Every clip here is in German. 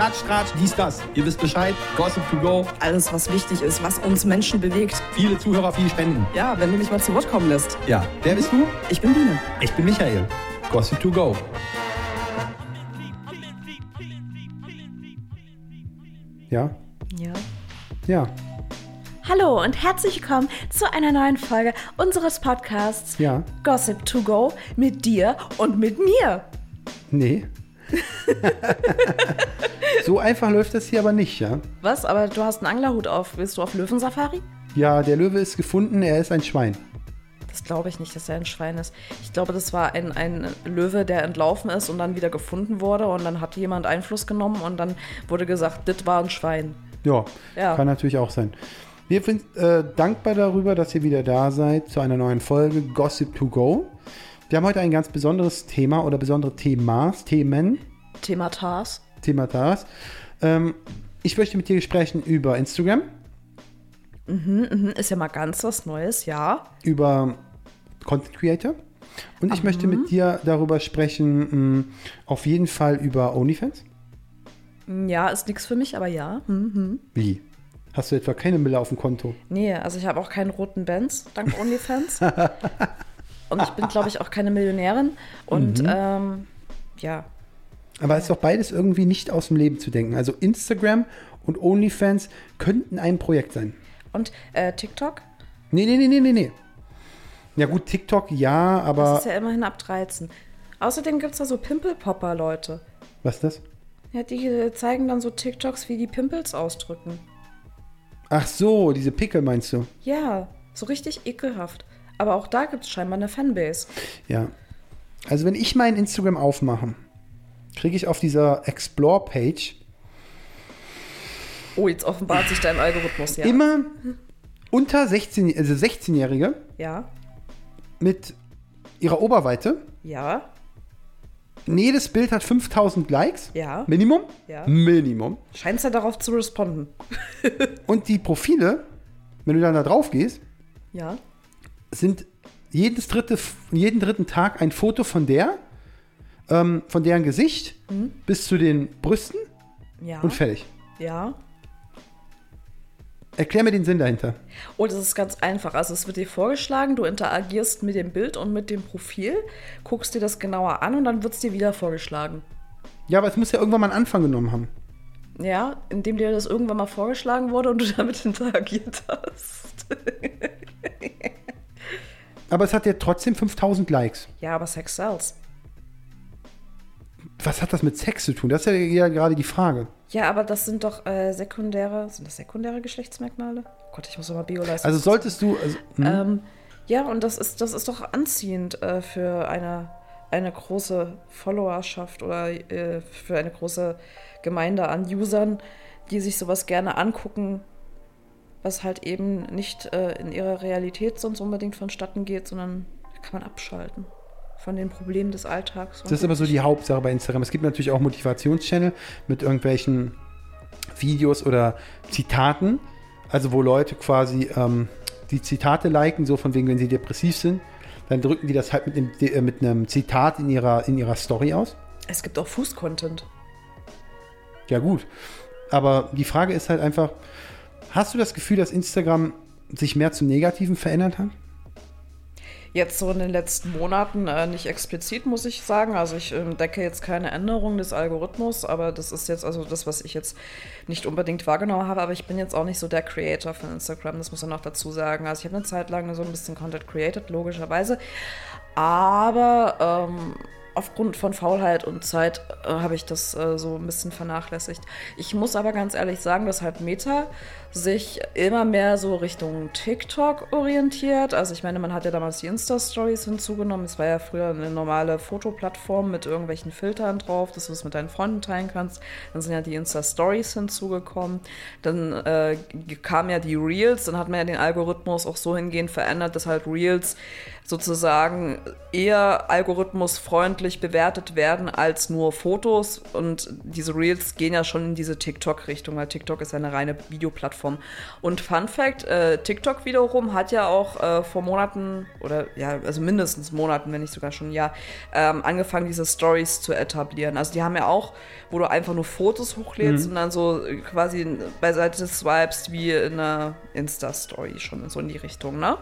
Klatsch, Tratsch, dies, das. Ihr wisst Bescheid. Gossip to go. Alles, was wichtig ist, was uns Menschen bewegt. Viele Zuhörer, viele Spenden. Ja, wenn du mich mal zu Wort kommen lässt. Ja. Wer bist du? Ich bin Biene. Ich bin Michael. Gossip to go. Ja? Ja. Ja. Hallo und herzlich willkommen zu einer neuen Folge unseres Podcasts Ja. Gossip to Go mit dir und mit mir. Nee. so einfach läuft das hier aber nicht, ja? Was? Aber du hast einen Anglerhut auf. Willst du auf Löwensafari? Ja, der Löwe ist gefunden, er ist ein Schwein. Das glaube ich nicht, dass er ein Schwein ist. Ich glaube, das war ein, ein Löwe, der entlaufen ist und dann wieder gefunden wurde und dann hat jemand Einfluss genommen und dann wurde gesagt, das war ein Schwein. Ja, Ja. kann natürlich auch sein. Wir sind äh, dankbar darüber, dass ihr wieder da seid zu einer neuen Folge Gossip to Go. Wir haben heute ein ganz besonderes Thema oder besondere Themas, Themen, Thema. Thematas. Ähm, ich möchte mit dir sprechen über Instagram, Mhm, Ist ja mal ganz was Neues, ja. über Content Creator. Und ich möchte mit dir darüber sprechen, mh, auf jeden Fall über OnlyFans. Ja, ist nichts für mich, aber ja. Mhm. Wie? Hast du etwa keine Mille auf dem Konto? Nee, also ich habe auch keinen roten Benz, dank OnlyFans. und ich bin, glaube ich, auch keine Millionärin. Und ähm, ja, Aber es ist doch beides irgendwie nicht aus dem Leben zu denken. Also Instagram und OnlyFans könnten ein Projekt sein. und äh, TikTok, Nee, nee, nee, nee, nee, nee. Ja gut, TikTok ja, das aber ist ja immerhin ab 13. Außerdem gibt es da so Pimpelpopper, Leute. was ist das? Ja, die äh, zeigen dann so TikToks, wie die Pimpels ausdrücken. Ach so, diese Pickel meinst du? Ja, so richtig ekelhaft. Aber auch da gibt es scheinbar eine Fanbase. Ja. Also wenn ich mein Instagram aufmache, kriege ich auf dieser Explore-Page Oh, jetzt offenbart sich dein Algorithmus, ja. immer unter 16, also 16-Jährige Ja, mit ihrer Oberweite. ja, Jedes Bild hat 5000 Likes. ja. Minimum? Ja. Minimum. Scheinst ja darauf zu responden. Und die Profile, wenn du dann da drauf gehst, Ja. sind jedes dritte, jeden dritten Tag ein Foto von der, ähm, von deren Gesicht bis zu den Brüsten Ja. und fertig. Ja. Erklär mir den Sinn dahinter. Oh, das ist ganz einfach. Also es wird dir vorgeschlagen, du interagierst mit dem Bild und mit dem Profil, guckst dir das genauer an und dann wird es dir wieder vorgeschlagen. Ja, aber es muss ja irgendwann mal einen Anfang genommen haben. Ja, indem dir das irgendwann mal vorgeschlagen wurde und du damit interagiert hast. Aber es hat ja trotzdem 5000 Likes. Ja, aber Sex sells. Was hat das mit Sex zu tun? Das ist ja, ja gerade die Frage. Ja, aber das sind doch äh, sekundäre, sind das sekundäre Geschlechtsmerkmale? Oh Gott, ich muss immer Bio-Leistung. Also solltest du. Also, hm? Ähm, ja, und das ist, das ist doch anziehend äh, für eine, eine große Followerschaft oder äh, für eine große Gemeinde an Usern, die sich sowas gerne angucken, was halt eben nicht äh, in ihrer Realität sonst unbedingt vonstatten geht, sondern kann man abschalten von den Problemen des Alltags. Das ist aber so die Hauptsache bei Instagram. Es gibt natürlich auch Motivationschannel mit irgendwelchen Videos oder Zitaten. Also wo Leute quasi ähm, die Zitate liken, so von wegen, wenn sie depressiv sind, dann drücken die das halt mit einem, äh, mit einem Zitat in ihrer, in ihrer Story aus. Es gibt auch Fuß-Content. Ja gut. Aber die Frage ist halt einfach, hast du das Gefühl, dass Instagram sich mehr zum Negativen verändert hat? Jetzt so in den letzten Monaten äh, nicht explizit, muss ich sagen. Also ich ähm, decke jetzt keine Änderung des Algorithmus, aber das ist jetzt also das, was ich jetzt nicht unbedingt wahrgenommen habe. Aber ich bin jetzt auch nicht so der Creator von Instagram, das muss man noch dazu sagen. Also ich habe eine Zeit lang so ein bisschen Content created, logischerweise. Aber ähm, aufgrund von Faulheit und Zeit äh, habe ich das äh, so ein bisschen vernachlässigt. Ich muss aber ganz ehrlich sagen, dass halt Meta sich immer mehr so Richtung TikTok orientiert. Also ich meine, man hat ja damals die Insta-Stories hinzugenommen. Es war ja früher eine normale Fotoplattform mit irgendwelchen Filtern drauf, dass du es mit deinen Freunden teilen kannst. Dann sind ja die Insta-Stories hinzugekommen. Dann äh, kamen ja die Reels. Dann hat man ja den Algorithmus auch so hingehend verändert, dass halt Reels sozusagen eher algorithmusfreundlich bewertet werden als nur Fotos. Und diese Reels gehen ja schon in diese TikTok-Richtung, weil TikTok ist ja eine reine Videoplattform. Und Fun Fact, äh, TikTok wiederum hat ja auch äh, vor Monaten oder ja, also mindestens Monaten, wenn nicht sogar schon ein Jahr, ähm, angefangen, diese Stories zu etablieren. Also die haben ja auch, wo du einfach nur Fotos hochlädst und dann so quasi beiseite swipes wie in einer Insta-Story schon so in die Richtung, ne?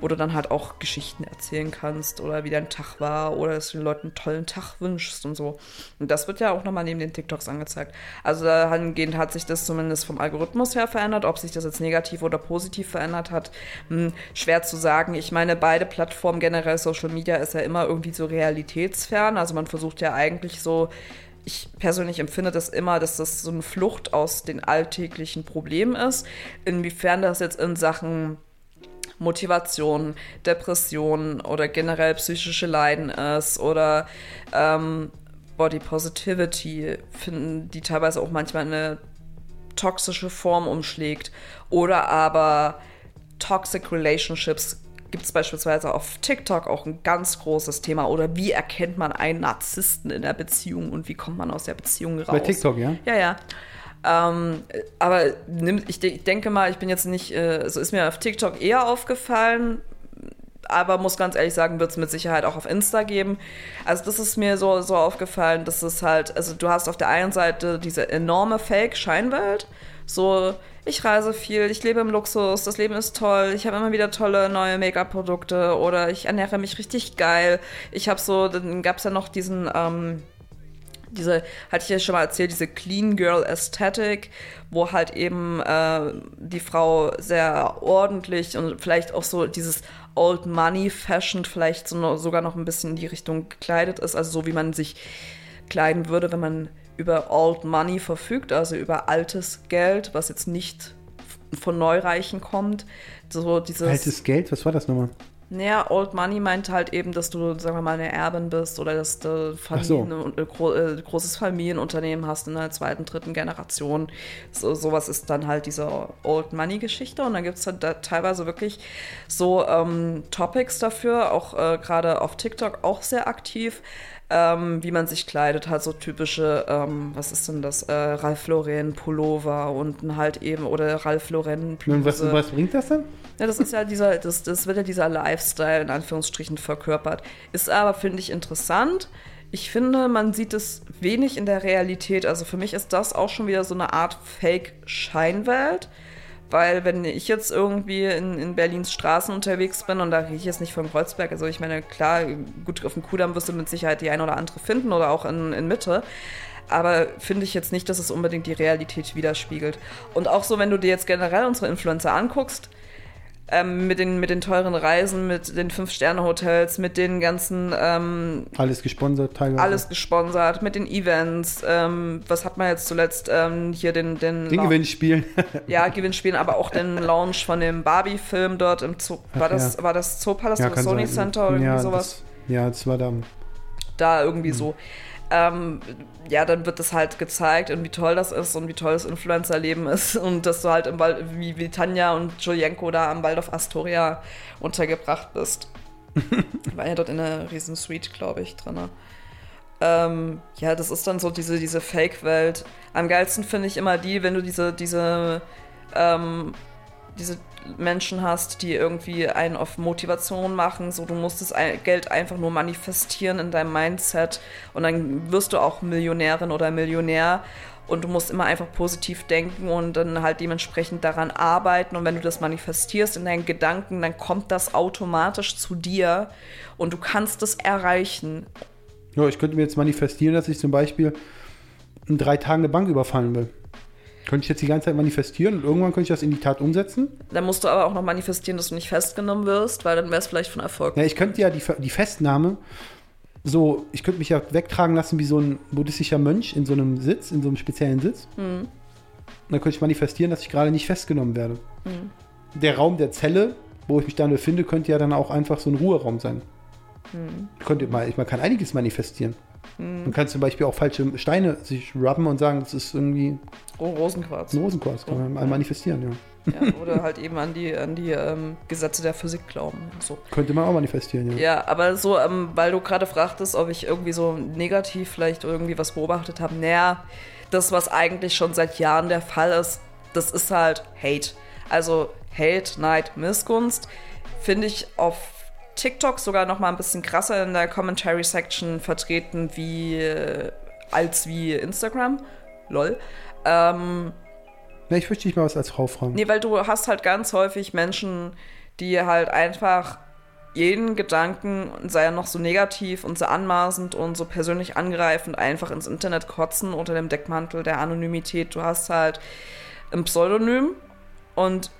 Wo du dann halt auch Geschichten erzählen kannst oder wie dein Tag war oder dass du den Leuten einen tollen Tag wünschst und so. Und das wird ja auch nochmal neben den TikToks angezeigt. Also dahingehend hat sich das zumindest vom Algorithmus her verändert. Ob sich das jetzt negativ oder positiv verändert hat, hm, schwer zu sagen. Ich meine, beide Plattformen, generell Social Media, ist ja immer irgendwie so realitätsfern. Also man versucht ja eigentlich so ich persönlich empfinde das immer, dass das so eine Flucht aus den alltäglichen Problemen ist. Inwiefern das jetzt in Sachen Motivation, Depression oder generell psychische Leiden ist oder ähm, Body Positivity finden, die teilweise auch manchmal in eine toxische Form umschlägt oder aber Toxic Relationships gibt es beispielsweise auf TikTok auch ein ganz großes Thema oder wie erkennt man einen Narzissten in der Beziehung und wie kommt man aus der Beziehung raus? Bei TikTok, ja? Ja, ja. Ähm, aber nimm, ich, de ich denke mal, ich bin jetzt nicht, äh, so ist mir auf TikTok eher aufgefallen, aber muss ganz ehrlich sagen, wird es mit Sicherheit auch auf Insta geben. Also das ist mir so, so aufgefallen, dass es halt, also du hast auf der einen Seite diese enorme Fake-Scheinwelt, so ich reise viel, ich lebe im Luxus, das Leben ist toll, ich habe immer wieder tolle neue Make-up-Produkte oder ich ernähre mich richtig geil. Ich habe so, dann gab es ja noch diesen, ähm, diese, hatte ich ja schon mal erzählt, diese Clean Girl Aesthetic, wo halt eben äh, die Frau sehr ordentlich und vielleicht auch so dieses Old Money Fashion vielleicht so sogar noch ein bisschen in die Richtung gekleidet ist, also so wie man sich kleiden würde, wenn man über Old Money verfügt, also über altes Geld, was jetzt nicht von Neureichen kommt. So dieses Altes Geld, was war das nochmal? Naja, Old Money meint halt eben, dass du, sagen wir mal, eine Erbin bist oder dass du Familien, so. gro äh, großes Familienunternehmen hast in der zweiten, dritten Generation. So, sowas ist dann halt diese Old Money-Geschichte. Und dann gibt es halt da teilweise wirklich so ähm, Topics dafür, auch äh, gerade auf TikTok auch sehr aktiv. Ähm, wie man sich kleidet, halt so typische, ähm, was ist denn das, äh, Ralph Lauren Pullover und halt eben, oder Ralph Lauren Bluse. Was, was bringt das denn? Ja, das ist ja dieser, das, das wird ja dieser Lifestyle in Anführungsstrichen verkörpert. Ist aber, finde ich, interessant. Ich finde, man sieht es wenig in der Realität. Also für mich ist das auch schon wieder so eine Art Fake-Scheinwelt. Weil wenn ich jetzt irgendwie in, in Berlins Straßen unterwegs bin, und da rede ich jetzt nicht vom Kreuzberg, also ich meine, klar, gut, auf dem Kudamm wirst du mit Sicherheit die ein oder andere finden oder auch in, in Mitte. Aber finde ich jetzt nicht, dass es unbedingt die Realität widerspiegelt. Und auch so, wenn du dir jetzt generell unsere Influencer anguckst, ähm, mit, den, mit den teuren Reisen, mit den Fünf-Sterne-Hotels, mit den ganzen. Ähm, alles gesponsert, teilweise. Alles gesponsert, mit den Events. Ähm, was hat man jetzt zuletzt ähm, hier den. Den, den Gewinnspielen. ja, Gewinnspielen, aber auch den Launch von dem Barbie-Film dort im Zoo. War, das, ja. war das Zoopalast ja, oder Sony sein. Center oder ja, irgendwie sowas? Das, ja, das war da. Da irgendwie mhm. so ähm, ja, dann wird das halt gezeigt und wie toll das ist und wie toll das Influencer-Leben ist und dass du halt im Wald, wie, wie Tanja und Julienko da am Waldorf Astoria untergebracht bist. War ja dort in einer riesen Suite, glaube ich, drin. Ähm, ja, das ist dann so diese, diese Fake-Welt. Am geilsten finde ich immer die, wenn du diese, diese, ähm, diese Menschen hast, die irgendwie einen auf Motivation machen, so du musst das Geld einfach nur manifestieren in deinem Mindset und dann wirst du auch Millionärin oder Millionär und du musst immer einfach positiv denken und dann halt dementsprechend daran arbeiten und wenn du das manifestierst in deinen Gedanken, dann kommt das automatisch zu dir und du kannst es erreichen. Ja, ich könnte mir jetzt manifestieren, dass ich zum Beispiel in drei Tagen eine Bank überfallen will. Könnte ich jetzt die ganze Zeit manifestieren und irgendwann könnte ich das in die Tat umsetzen? Dann musst du aber auch noch manifestieren, dass du nicht festgenommen wirst, weil dann wäre es vielleicht von Erfolg. Ja, ich könnte ja die, die Festnahme so, ich könnte mich ja wegtragen lassen wie so ein buddhistischer Mönch in so einem Sitz, in so einem speziellen Sitz. Mhm. Und dann könnte ich manifestieren, dass ich gerade nicht festgenommen werde. Mhm. Der Raum der Zelle, wo ich mich dann befinde, könnte ja dann auch einfach so ein Ruheraum sein. Mhm. Könnte mal, man kann einiges manifestieren. Mhm. Man kann zum Beispiel auch falsche Steine sich rubben und sagen, das ist irgendwie. Oh, Rosenquarz. Rosenquarz kann man mal manifestieren, ja. Ja, oder halt eben an die, an die ähm, Gesetze der Physik glauben. So. Könnte man auch manifestieren, ja. Ja, aber so, ähm, weil du gerade fragtest, ob ich irgendwie so negativ vielleicht irgendwie was beobachtet habe. Naja, das, was eigentlich schon seit Jahren der Fall ist, das ist halt Hate. Also Hate, Neid, Missgunst finde ich auf TikTok sogar noch mal ein bisschen krasser in der Commentary Section vertreten wie äh, als wie Instagram. Lol. Ähm, Na, ich möchte dich mal was als Frau fragen. Nee, weil du hast halt ganz häufig Menschen, die halt einfach jeden Gedanken, sei er noch so negativ und so anmaßend und so persönlich angreifend, einfach ins Internet kotzen unter dem Deckmantel der Anonymität. Du hast halt ein Pseudonym und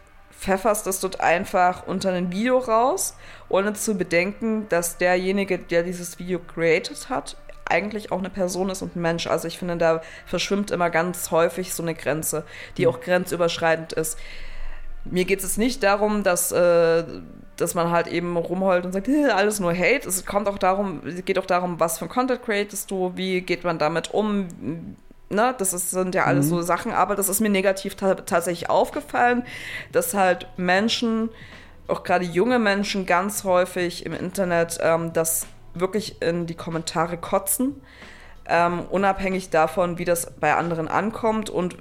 pfefferst es dort einfach unter ein Video raus, ohne zu bedenken, dass derjenige, der dieses Video created hat, eigentlich auch eine Person ist und ein Mensch. Also ich finde, da verschwimmt immer ganz häufig so eine Grenze, die auch grenzüberschreitend ist. Mir geht es nicht darum, dass, äh, dass man halt eben rumheult und sagt, "Äh, alles nur Hate. Es kommt auch darum, geht auch darum, was für ein Content createst du, wie geht man damit um. Ne, das ist, sind ja alles so Sachen, aber das ist mir negativ ta tatsächlich aufgefallen, dass halt Menschen, auch gerade junge Menschen, ganz häufig im Internet ähm, das wirklich in die Kommentare kotzen, ähm, unabhängig davon, wie das bei anderen ankommt und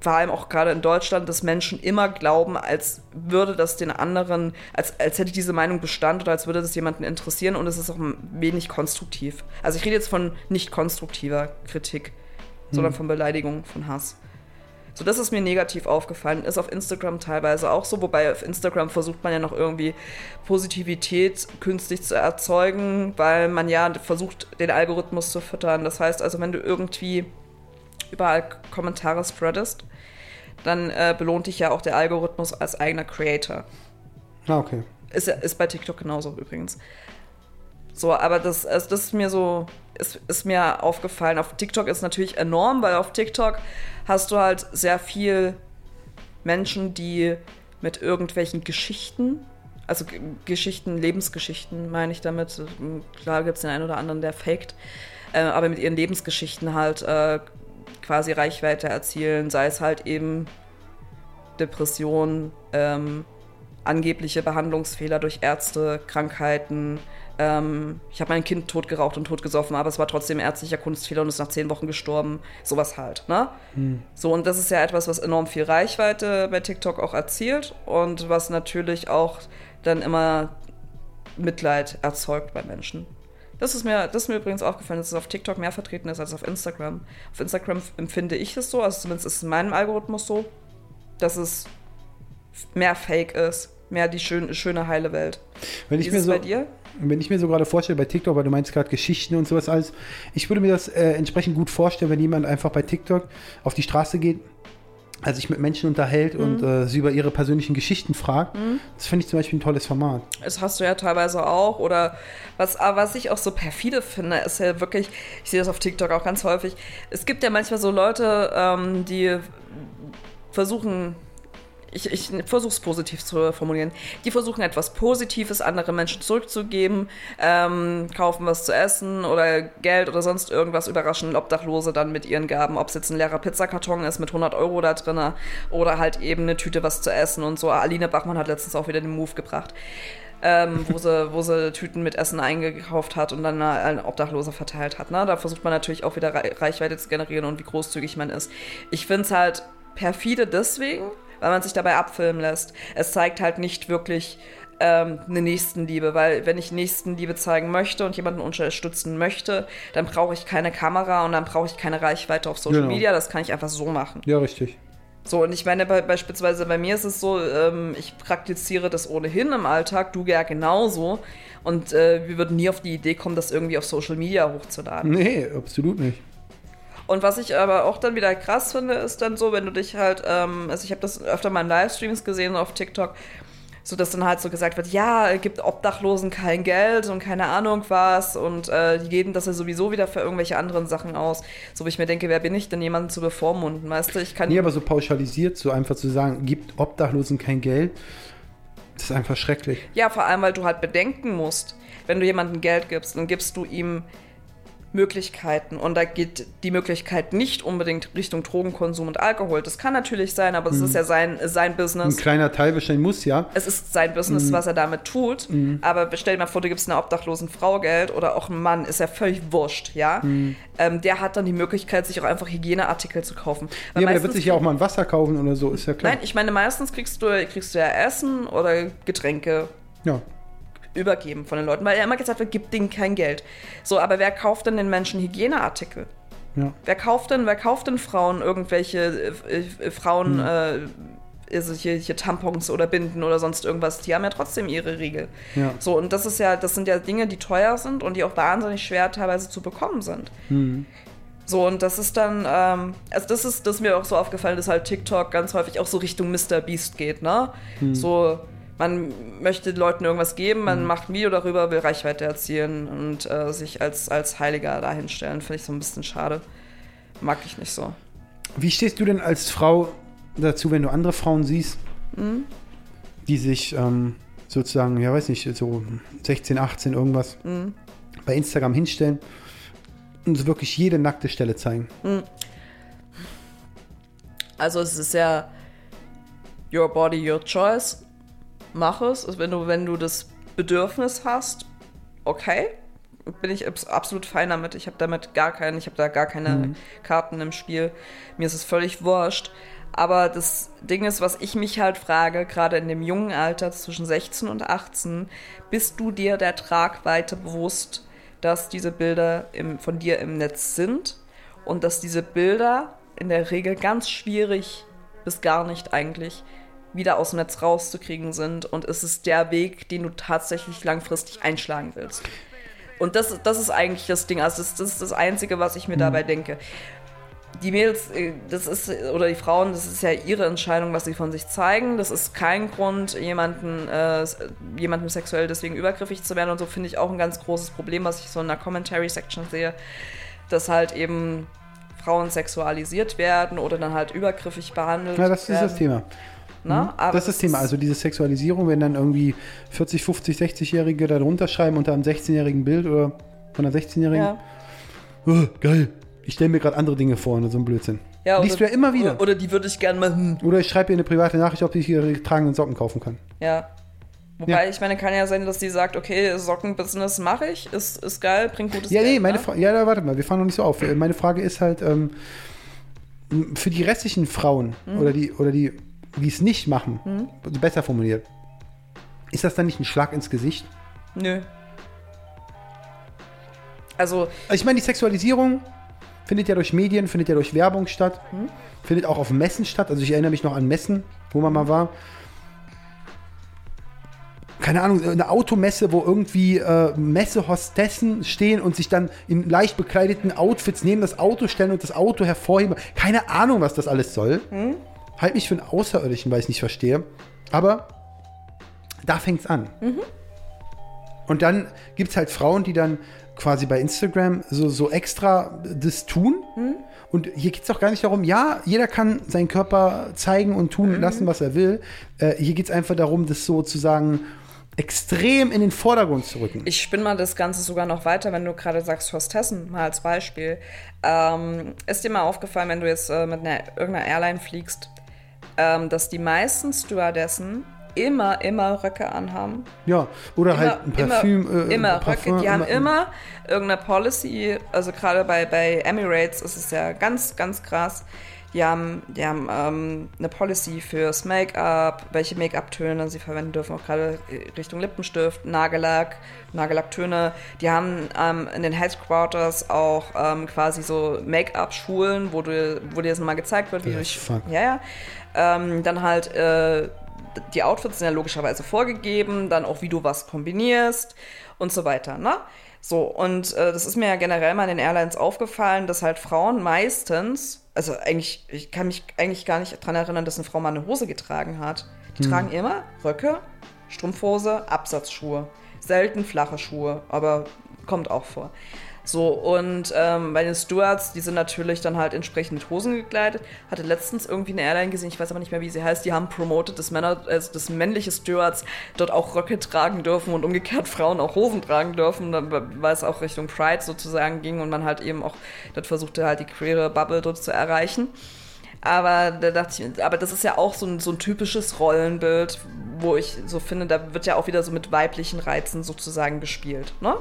vor allem auch gerade in Deutschland, dass Menschen immer glauben, als würde das den anderen, als, als hätte diese Meinung Bestand oder als würde das jemanden interessieren und es ist auch wenig konstruktiv. Also ich rede jetzt von nicht konstruktiver Kritik, sondern von Beleidigung, von Hass. So, das ist mir negativ aufgefallen. Ist auf Instagram teilweise auch so, wobei auf Instagram versucht man ja noch irgendwie Positivität künstlich zu erzeugen, weil man ja versucht, den Algorithmus zu füttern. Das heißt also, wenn du irgendwie überall Kommentare spreadest, dann äh, belohnt dich ja auch der Algorithmus als eigener Creator. Ah, okay. Ist, ist bei TikTok genauso übrigens. So, aber das, also das ist mir so, ist, ist mir aufgefallen. Auf TikTok ist natürlich enorm, weil auf TikTok hast du halt sehr viel Menschen, die mit irgendwelchen Geschichten, also G- Geschichten, Lebensgeschichten meine ich damit. Klar gibt es den einen oder anderen, der faked, äh, aber mit ihren Lebensgeschichten halt äh, quasi Reichweite erzielen, sei es halt eben Depression, ähm, angebliche Behandlungsfehler durch Ärzte, Krankheiten. Ähm, ich habe mein Kind totgeraucht und totgesoffen, aber es war trotzdem ärztlicher Kunstfehler und ist nach zehn Wochen gestorben. Sowas halt, ne? So, und das ist ja etwas, was enorm viel Reichweite bei TikTok auch erzielt und was natürlich auch dann immer Mitleid erzeugt bei Menschen. Das ist mir, das ist mir übrigens aufgefallen, dass es auf TikTok mehr vertreten ist als auf Instagram. Auf Instagram empfinde ich es so, also zumindest ist es in meinem Algorithmus so, dass es mehr Fake ist, mehr die schön, schöne, heile Welt. Wenn Wie ich ist mir es so, bei dir? Wenn ich mir so gerade vorstelle bei TikTok, weil du meinst gerade Geschichten und sowas alles, ich würde mir das äh, entsprechend gut vorstellen, wenn jemand einfach bei TikTok auf die Straße geht, also sich mit Menschen unterhält Mhm. und äh, sie über ihre persönlichen Geschichten fragt. Das finde ich zum Beispiel ein tolles Format. Das hast du ja teilweise auch. Oder was, aber was ich auch so perfide finde, ist ja wirklich, ich sehe das auf TikTok auch ganz häufig. Es gibt ja manchmal so Leute, ähm, die versuchen, ich, ich versuche es positiv zu formulieren, die versuchen etwas Positives anderen Menschen zurückzugeben, ähm, kaufen was zu essen oder Geld oder sonst irgendwas, überraschen Obdachlose dann mit ihren Gaben, ob es jetzt ein leerer Pizzakarton ist mit 100 Euro da drin oder halt eben eine Tüte was zu essen und so. Aline Bachmann hat letztens auch wieder den Move gebracht. ähm, wo, sie, wo sie Tüten mit Essen eingekauft hat und dann an Obdachlose verteilt hat. Ne? Da versucht man natürlich auch wieder Re Reichweite zu generieren und wie großzügig man ist. Ich finde es halt perfide deswegen, weil man sich dabei abfilmen lässt. Es zeigt halt nicht wirklich ähm, eine Nächstenliebe, weil wenn ich Nächstenliebe zeigen möchte und jemanden unterstützen möchte, dann brauche ich keine Kamera und dann brauche ich keine Reichweite auf Social Genau. Media. Das kann ich einfach so machen. Ja, richtig. So, und ich meine, bei, beispielsweise bei mir ist es so, ähm, ich praktiziere das ohnehin im Alltag, du ja genauso. Und äh, wir würden nie auf die Idee kommen, das irgendwie auf Social Media hochzuladen. Nee, absolut nicht. Und was ich aber auch dann wieder krass finde, ist dann so, wenn du dich halt, ähm, also ich habe das öfter mal in Livestreams gesehen auf TikTok, so dass dann halt so gesagt wird, ja, gibt Obdachlosen kein Geld und keine Ahnung was und äh, die geben das ja sowieso wieder für irgendwelche anderen Sachen aus. So wie ich mir denke, wer bin ich denn, jemanden zu bevormunden, weißt du? Ich kann Nee, aber so pauschalisiert, so einfach zu sagen, gibt Obdachlosen kein Geld, das ist einfach schrecklich. Ja, vor allem, weil du halt bedenken musst, wenn du jemandem Geld gibst, dann gibst du ihm Möglichkeiten. Und da geht die Möglichkeit nicht unbedingt Richtung Drogenkonsum und Alkohol. Das kann natürlich sein, aber es ist ja sein, sein Ein Business. kleiner Teil wahrscheinlich muss ja. Es ist sein Business, was er damit tut. Aber stell dir mal vor, du gibst einer obdachlosen Frau Geld oder auch einem Mann, ist ja völlig wurscht, ja. Ähm, der hat dann die Möglichkeit, sich auch einfach Hygieneartikel zu kaufen. Weil Ja, aber der wird sich ja auch mal ein Wasser kaufen oder so, ist ja klar. Nein, ich meine, meistens kriegst du, kriegst du ja Essen oder Getränke Ja. Übergeben von den Leuten, weil ja immer gesagt wird, gib denen kein Geld. So, aber wer kauft denn den Menschen Hygieneartikel? Ja. Wer kauft denn, wer kauft denn Frauen irgendwelche äh, äh, Frauen Hm. äh, also hier, hier Tampons oder Binden oder sonst irgendwas? Die haben ja trotzdem ihre Regel. Ja. So, und das ist ja, das sind ja Dinge, die teuer sind und die auch wahnsinnig schwer teilweise zu bekommen sind. Hm. So, und das ist dann, ähm, also das ist, das ist mir auch so aufgefallen, dass halt TikTok ganz häufig auch so Richtung Mr. Beast geht, ne? Hm. So, man möchte Leuten irgendwas geben, man macht ein Video darüber, will Reichweite erzielen und äh, sich als, als Heiliger dahinstellen, finde ich so ein bisschen schade. Mag ich nicht so. Wie stehst du denn als Frau dazu, wenn du andere Frauen siehst, Hm? die sich ähm, sozusagen, ja weiß nicht, so 16, 18 irgendwas Hm? bei Instagram hinstellen und so wirklich jede nackte Stelle zeigen? Also es ist ja your body, your choice. Mach es. Also wenn du, wenn du das Bedürfnis hast, okay. Bin ich abs- absolut fein damit. Ich habe damit gar keinen, ich habe da gar keine Karten im Spiel. Mir ist es völlig wurscht. Aber das Ding ist, was ich mich halt frage, gerade in dem jungen Alter zwischen 16 und 18, bist du dir der Tragweite bewusst, dass diese Bilder im, von dir im Netz sind und dass diese Bilder in der Regel ganz schwierig bis gar nicht eigentlich wieder aus dem Netz rauszukriegen sind und es ist der Weg, den du tatsächlich langfristig einschlagen willst. Und das, das ist eigentlich das Ding, also das, das ist das Einzige, was ich mir dabei denke. Die Mädels, äh, das ist, oder die Frauen, das ist ja ihre Entscheidung, was sie von sich zeigen. Das ist kein Grund, jemanden, äh, jemandem sexuell deswegen übergriffig zu werden und so finde ich auch ein ganz großes Problem, was ich so in der Commentary-Section sehe, dass halt eben Frauen sexualisiert werden oder dann halt übergriffig behandelt Ja, das ist werden. das Thema. Ne? Aber das ist das Thema. Also diese Sexualisierung, wenn dann irgendwie 40, 50, 60-Jährige da drunter schreiben unter einem 16-jährigen Bild oder von einer 16-jährigen. ja. Oh, geil. Ich stelle mir gerade andere Dinge vor oder so ein Blödsinn. Ja, Liest du ja immer wieder. Oder, oder die würde ich gerne mal. Hm, Oder ich schreibe ihr eine private Nachricht, ob ich ihre getragenen Socken kaufen kann. ja. Wobei, ich meine, kann ja sein, dass die sagt, okay, Sockenbusiness mache ich, ist, ist geil, bringt gutes Ja, Geld. nee, meine ne? Fra ja, da, warte mal, wir fahren noch nicht so auf. Meine Frage ist halt, ähm, für die restlichen Frauen Mhm. oder die, oder die, die es nicht machen, also besser formuliert, ist das dann nicht ein Schlag ins Gesicht? Nö. Also, Also ich meine, die Sexualisierung findet ja durch Medien, findet ja durch Werbung statt, Hm? findet auch auf Messen statt. Also ich erinnere mich noch an Messen, wo man mal war. Keine Ahnung, eine Automesse, wo irgendwie äh, Messehostessen stehen und sich dann in leicht bekleideten Outfits neben das Auto stellen und das Auto hervorheben. Keine Ahnung, was das alles soll. Halt mich für einen Außerirdischen, weil ich es nicht verstehe. Aber da fängt's an. Und dann gibt es halt Frauen, die dann quasi bei Instagram so, so extra das tun. Und hier geht es auch gar nicht darum, ja, jeder kann seinen Körper zeigen und tun lassen, was er will. Äh, hier geht es einfach darum, das sozusagen extrem in den Vordergrund zu rücken. ich spinne mal das Ganze sogar noch weiter, wenn du gerade sagst Hostessen, mal als Beispiel. Ähm, ist dir mal aufgefallen, wenn du jetzt äh, mit einer, irgendeiner Airline fliegst, ähm, dass die meisten Stewardessen immer, immer Röcke anhaben? ja, oder immer, halt ein Parfüm. immer, äh, immer Parfüm, Röcke. Die haben immer irgendeine Policy, also gerade bei, bei Emirates ist es ja ganz, ganz krass. Die haben, die haben ähm, eine Policy fürs Make-up, welche Make-up-Töne sie verwenden dürfen, auch gerade Richtung Lippenstift, Nagellack, Nagellacktöne. Die haben ähm, in den Headquarters auch ähm, quasi so Make-up-Schulen, wo, du, wo dir das mal gezeigt wird, wie du. Ja, ja. Ähm, dann halt äh, die Outfits sind ja logischerweise vorgegeben, dann auch wie du was kombinierst und so weiter, ne? So, und äh, das ist mir ja generell mal in den Airlines aufgefallen, dass halt Frauen meistens, also eigentlich, ich kann mich eigentlich gar nicht dran erinnern, dass eine Frau mal eine Hose getragen hat. Die tragen immer Röcke, Strumpfhose, Absatzschuhe. Selten flache Schuhe, aber kommt auch vor. So, und ähm, bei den Stewards, die sind natürlich dann halt entsprechend mit Hosen gekleidet. Hatte letztens irgendwie eine Airline gesehen, ich weiß aber nicht mehr, wie sie heißt, die haben promoted, dass Männer, also dass männliche Stewards dort auch Röcke tragen dürfen und umgekehrt Frauen auch Hosen tragen dürfen, weil es auch Richtung Pride sozusagen ging und man halt eben auch dort versuchte halt die queere Bubble dort zu erreichen. Aber da dachte ich, aber das ist ja auch so ein, so ein typisches Rollenbild, wo ich so finde, da wird ja auch wieder so mit weiblichen Reizen sozusagen gespielt, ne?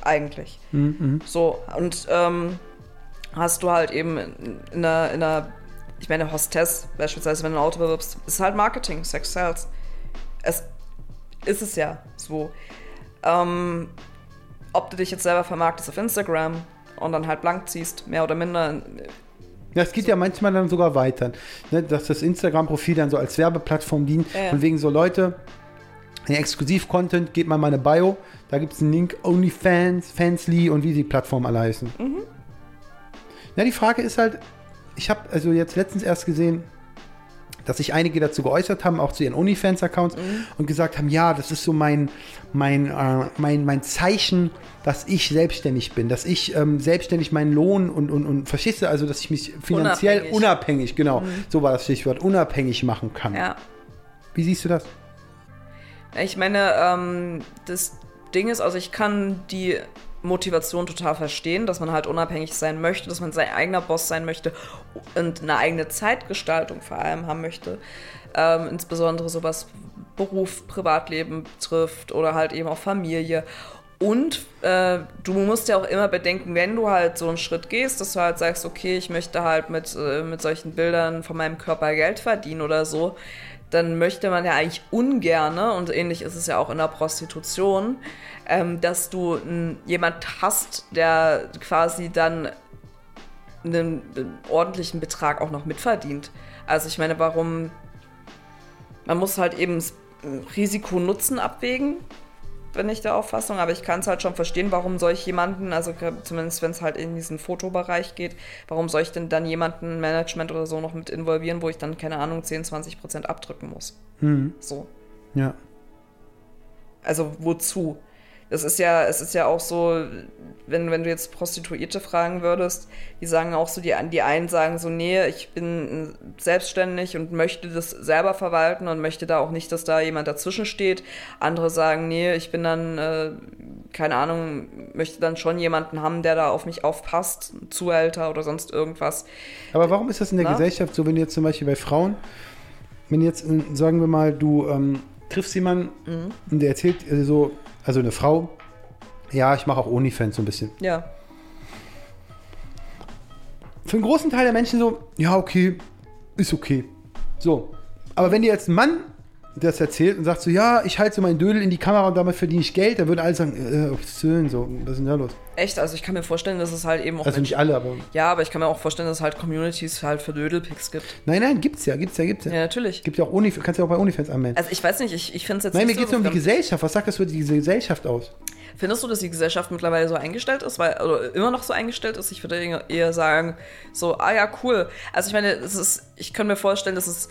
Eigentlich. So, und ähm, hast du halt eben in, in, einer, in einer, ich meine, Hostess, beispielsweise, wenn du ein Auto bewirbst, ist halt Marketing, Sex Sales. Es ist es ja so. Ähm, ob du dich jetzt selber vermarktest auf Instagram und dann halt blank ziehst, mehr oder minder, Ja, es geht ja manchmal dann sogar weiter, ne, dass das Instagram-Profil dann so als Werbeplattform dient. Ja, ja. Und wegen so Leute, den Exklusiv-Content, geht mal in meine Bio, da gibt es einen Link, OnlyFans, Fansly und wie die Plattformen alle heißen. Mhm. Ja, die Frage ist halt, ich habe also jetzt letztens erst gesehen, dass sich einige dazu geäußert haben, auch zu ihren OnlyFans-Accounts Mhm. und gesagt haben, ja, das ist so mein, mein, äh, mein, mein Zeichen, dass ich selbstständig bin, dass ich ähm, selbstständig meinen Lohn und, und, und verstehst du, also dass ich mich finanziell Unabhängig. Mhm. unabhängig, genau, so war das Stichwort, unabhängig machen kann. ja. Wie siehst du das? Ich meine, ähm, das Ding ist, also ich kann die Motivation total verstehen, dass man halt unabhängig sein möchte, dass man sein eigener Boss sein möchte und eine eigene Zeitgestaltung vor allem haben möchte. Ähm, insbesondere so was Beruf, Privatleben betrifft oder halt eben auch Familie. Und äh, du musst ja auch immer bedenken, wenn du halt so einen Schritt gehst, dass du halt sagst, okay, ich möchte halt mit, äh, mit solchen Bildern von meinem Körper Geld verdienen oder so, dann möchte man ja eigentlich ungerne, und ähnlich ist es ja auch in der Prostitution, ähm, dass du n, jemand hast, der quasi dann einen, einen ordentlichen Betrag auch noch mitverdient. Also ich meine, warum man muss halt eben Risiko-Nutzen abwägen, bin ich der Auffassung, aber ich kann es halt schon verstehen, warum soll ich jemanden, also zumindest wenn es halt in diesen Fotobereich geht, warum soll ich denn dann jemanden Management oder so noch mit involvieren, wo ich dann, keine Ahnung, 10, 20 Prozent abdrücken muss. So. Ja. Also wozu? Das ist ja, es ist ja auch so, wenn, wenn du jetzt Prostituierte fragen würdest, die sagen auch so, die, die einen sagen so, nee, ich bin selbstständig und möchte das selber verwalten und möchte da auch nicht, dass da jemand dazwischen steht. Andere sagen, nee, ich bin dann, äh, keine Ahnung, möchte dann schon jemanden haben, der da auf mich aufpasst, Zuhälter oder sonst irgendwas. Aber warum ist das in der Na? Gesellschaft so, wenn du jetzt zum Beispiel bei Frauen, wenn jetzt, äh, sagen wir mal, du ähm, triffst jemanden Mhm. und der erzählt äh, so, also eine Frau, ja, ich mache auch OnlyFans so ein bisschen. Ja, Für einen großen Teil der Menschen so, ja, okay, ist okay. So. Aber wenn dir jetzt ein Mann das erzählt und sagt so, ja, ich halte so meinen Dödel in die Kamera und damit verdiene ich Geld, dann würden alle sagen, äh, denn so, was ist denn da los? echt, also ich kann mir vorstellen, dass es halt eben auch Also nicht alle, aber. Ja, aber ich kann mir auch vorstellen, dass es halt Communities halt für Dödelpics gibt. Nein, nein, gibt's ja, gibt's ja, gibt's ja. Ja, natürlich. Gibt ja auch OnlyFans, kannst ja auch bei OnlyFans anmelden. Also ich weiß nicht, ich, ich finde es jetzt Nein, mir nicht geht es so um die. Gesellschaft. Was sagt das für diese Gesellschaft aus? Findest du, dass die Gesellschaft mittlerweile so eingestellt ist, weil oder immer noch so eingestellt ist? Ich würde eher- eher sagen, so, ah ja, cool. Also ich meine, es ist, ich kann mir vorstellen, dass es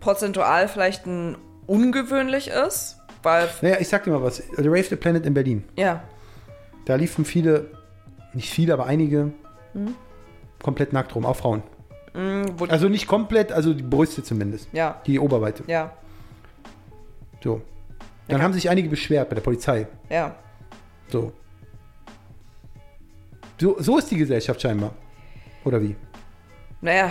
prozentual vielleicht ein ungewöhnlich ist, weil Naja, ich sag dir mal was. The Rave the Planet in Berlin. ja, Da liefen viele, nicht viele, aber einige Mhm. komplett nackt rum, auch Frauen. mh, wo, Also nicht komplett, also die Brüste zumindest. ja, Die Oberweite. ja, So. Dann haben sich einige beschwert bei der Polizei. ja. So. So, so ist die Gesellschaft scheinbar. Oder wie? Naja,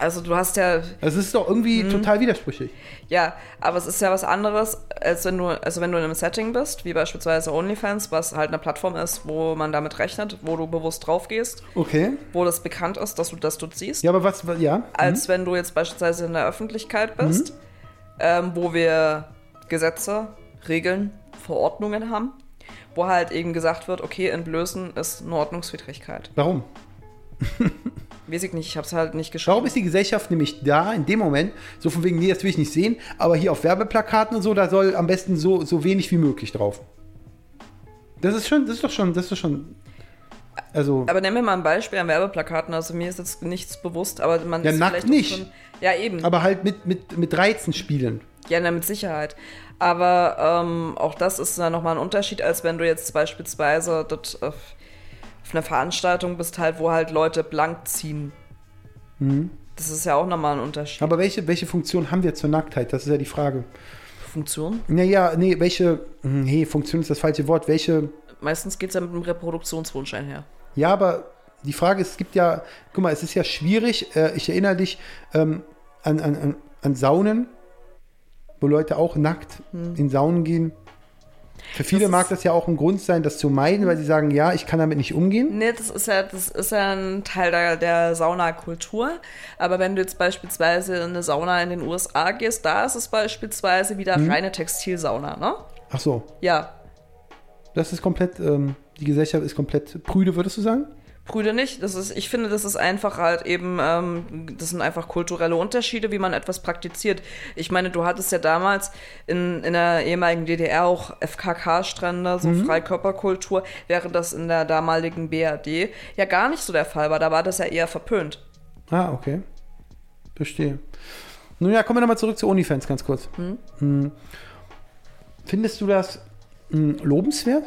also du hast ja, Also es ist doch irgendwie Mhm. total widersprüchlich. Ja, aber es ist ja was anderes, als wenn du, also wenn du in einem Setting bist, wie beispielsweise OnlyFans, was halt eine Plattform ist, wo man damit rechnet, wo du bewusst drauf gehst, Okay. wo das bekannt ist, dass du das du ziehst, Ja, aber was, ja. als wenn du jetzt beispielsweise in der Öffentlichkeit bist, ähm, wo wir Gesetze, Regeln, Verordnungen haben, wo halt eben gesagt wird, okay, entblößen ist eine Ordnungswidrigkeit. Warum? Weiß ich nicht, ich hab's halt nicht geschrieben. Warum ist die Gesellschaft nämlich da, in dem Moment, so von wegen, nee, das will ich nicht sehen, aber hier auf Werbeplakaten und so, da soll am besten so, so wenig wie möglich drauf. Das ist schon, das ist doch schon, das ist schon. Also, Aber nenn mir mal ein Beispiel an Werbeplakaten. Also mir ist jetzt nichts bewusst, aber man Ja, ist nackt nicht. Schon, ja, eben. aber halt mit, mit, mit Reizen spielen. Ja, na, mit Sicherheit. Aber ähm, auch das ist dann nochmal ein Unterschied, als wenn du jetzt beispielsweise dort, äh, auf einer Veranstaltung bist halt, wo halt Leute blank ziehen. Das ist ja auch nochmal ein Unterschied. Aber welche, welche Funktion haben wir zur Nacktheit? Das ist ja die Frage. Funktion? Naja, nee, welche, hm, nee, Funktion ist das falsche Wort. Welche, Meistens geht es ja mit einem Reproduktionswunsch einher. ja, aber die Frage ist, es gibt ja, guck mal, es ist ja schwierig, äh, ich erinnere dich ähm, an, an, an, an Saunen, wo Leute auch nackt in Saunen gehen. Für viele Das mag das ja auch ein Grund sein, das zu meiden, weil sie sagen, ja, ich kann damit nicht umgehen. Nee, das ist ja, das ist ja ein Teil der, der Saunakultur. Aber wenn du jetzt beispielsweise in eine Sauna in den USA gehst, da ist es beispielsweise wieder reine Textilsauna, ne? Ach so, Ja. das ist komplett, ähm, die Gesellschaft ist komplett prüde, würdest du sagen? Brüder nicht. Das ist, ich finde, das ist einfach halt eben, ähm, das sind einfach kulturelle Unterschiede, wie man etwas praktiziert. Ich meine, du hattest ja damals in, in der ehemaligen DDR auch FKK-Strände, so Freikörperkultur, während das in der damaligen BRD ja gar nicht so der Fall war. Da war das ja eher verpönt. Ah, okay. Verstehe. Nun ja, kommen wir nochmal zurück zu OnlyFans ganz kurz. Hm. Findest du das hm, lobenswert?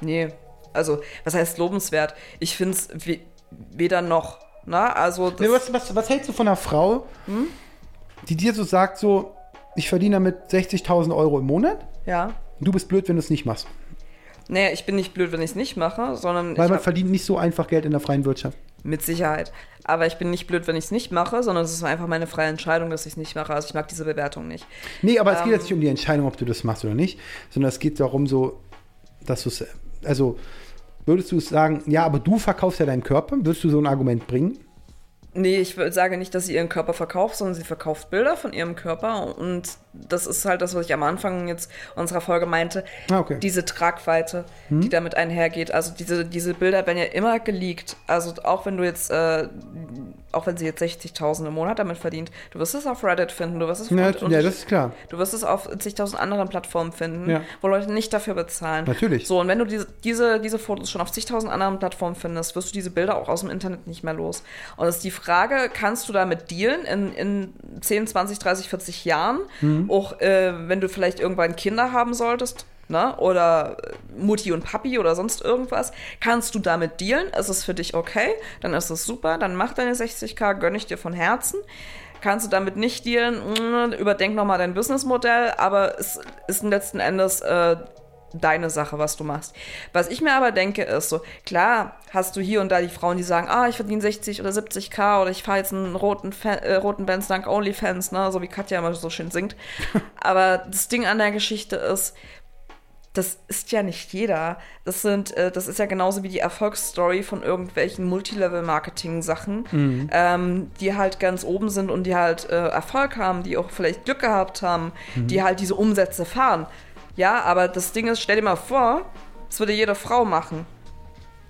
Nee, also, was heißt lobenswert? Ich finde es we weder noch. Na, also, das, Nee, was, was, was hältst du von einer Frau, die dir so sagt, so, ich verdiene damit 60.000 Euro im Monat? ja. Du bist blöd, wenn du es nicht machst. Nee, ich bin nicht blöd, wenn ich es nicht mache, sondern Weil man verdient nicht so einfach Geld in der freien Wirtschaft. mit Sicherheit. Aber ich bin nicht blöd, wenn ich es nicht mache, sondern es ist einfach meine freie Entscheidung, dass ich es nicht mache. Also ich mag diese Bewertung nicht. Nee, aber es geht Ähm. jetzt nicht um die Entscheidung, ob du das machst oder nicht, sondern es geht darum, so, dass du es, also, würdest du sagen, ja, aber du verkaufst ja deinen Körper, würdest du so ein Argument bringen? Nee, ich sage nicht, dass sie ihren Körper verkauft, sondern sie verkauft Bilder von ihrem Körper. Und das ist halt das, was ich am Anfang jetzt unserer Folge meinte. Ah, okay. Diese Tragweite, die damit einhergeht. Also diese, diese Bilder werden ja immer geleakt. Also auch wenn du jetzt, äh, auch wenn sie jetzt 60.000 im Monat damit verdient, du wirst es auf Reddit finden, du wirst es Ja, und- ja, das ist klar. Du wirst es auf zigtausend anderen Plattformen finden, Ja. wo Leute nicht dafür bezahlen. Natürlich. So, und wenn du diese, diese, diese Fotos schon auf zigtausend anderen Plattformen findest, wirst du diese Bilder auch aus dem Internet nicht mehr los. Und es ist die Frage, kannst du damit dealen in, in 10, 20, 30, 40 Jahren? Mhm. Auch äh, wenn du vielleicht irgendwann Kinder haben solltest, ne? Oder äh, Mutti und Papi oder sonst irgendwas. Kannst du damit dealen? Ist es für dich okay? Dann ist es super, dann mach deine 60k, gönn ich dir von Herzen. Kannst du damit nicht dealen? Mm, Überdenk nochmal dein Businessmodell, aber es ist letzten Endes äh, deine Sache, was du machst. Was ich mir aber denke, ist so, klar hast du hier und da die Frauen, die sagen, ah, ich verdiene 60 oder 70k oder ich fahre jetzt einen roten, Fa äh, roten Benz dank OnlyFans, ne, so wie Katja immer so schön singt. aber das Ding an der Geschichte ist, das ist ja nicht jeder. Das sind, äh, das ist ja genauso wie die Erfolgsstory von irgendwelchen Multilevel-Marketing-Sachen, ähm, die halt ganz oben sind und die halt äh, Erfolg haben, die auch vielleicht Glück gehabt haben, die halt diese Umsätze fahren. Ja, aber das Ding ist, stell dir mal vor, das würde jede Frau machen.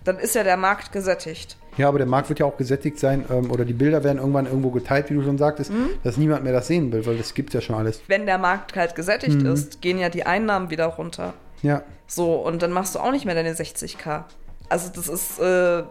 Dann ist ja der Markt gesättigt. Ja, aber der Markt wird ja auch gesättigt sein ähm, oder die Bilder werden irgendwann irgendwo geteilt, wie du schon sagtest, Mhm. dass niemand mehr das sehen will, weil das gibt ja schon alles. Wenn der Markt halt gesättigt ist, gehen ja die Einnahmen wieder runter. Ja. So, und dann machst du auch nicht mehr deine 60k. Also das ist, äh,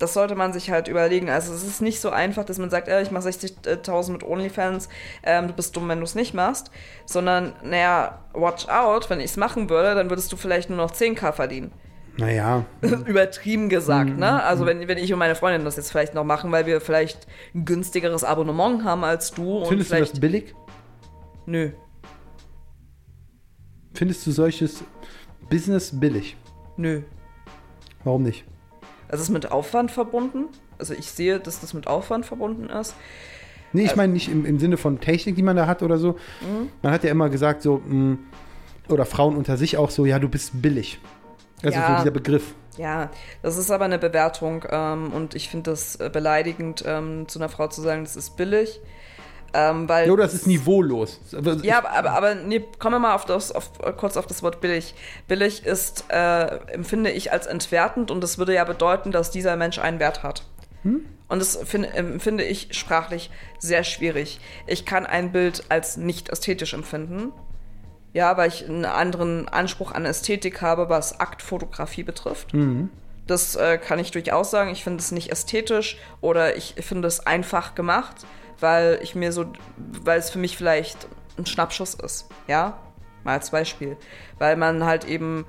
das sollte man sich halt überlegen. Also es ist nicht so einfach, dass man sagt, äh, ich mache 60.000 mit OnlyFans, ähm, du bist dumm, wenn du es nicht machst. Sondern, naja, watch out, wenn ich es machen würde, dann würdest du vielleicht nur noch 10k verdienen. Naja, Übertrieben gesagt, ne? Also wenn, wenn ich und meine Freundin das jetzt vielleicht noch machen, weil wir vielleicht ein günstigeres Abonnement haben als du und findest du vielleicht... das billig? Nö, Findest du solches Business billig? nö. Warum nicht? Es ist mit Aufwand verbunden. Also ich sehe, dass das mit Aufwand verbunden ist. Nee, Äh, ich meine nicht im, im Sinne von Technik, die man da hat oder so. Mhm. Man hat ja immer gesagt, so, mh, oder Frauen unter sich auch so, ja, du bist billig. Also Ja. so dieser Begriff. Ja, das ist aber eine Bewertung ähm, und ich finde das äh, beleidigend, ähm, zu einer Frau zu sagen, das ist billig. Ähm, weil Ja, oder es ist niveaulos. Aber Ja, aber, aber, nee, kommen wir mal auf das, auf, kurz auf das Wort billig. Billig ist, äh, empfinde ich als entwertend und das würde ja bedeuten, dass dieser Mensch einen Wert hat. Und das find, empfinde ich sprachlich sehr schwierig. Ich kann ein Bild als nicht ästhetisch empfinden. Ja, weil ich einen anderen Anspruch an Ästhetik habe, was Aktfotografie betrifft. Das äh, kann ich durchaus sagen. Ich finde es nicht ästhetisch oder ich finde es einfach gemacht, weil ich mir so, weil es für mich vielleicht ein Schnappschuss ist. Ja, mal als Beispiel. Weil man halt eben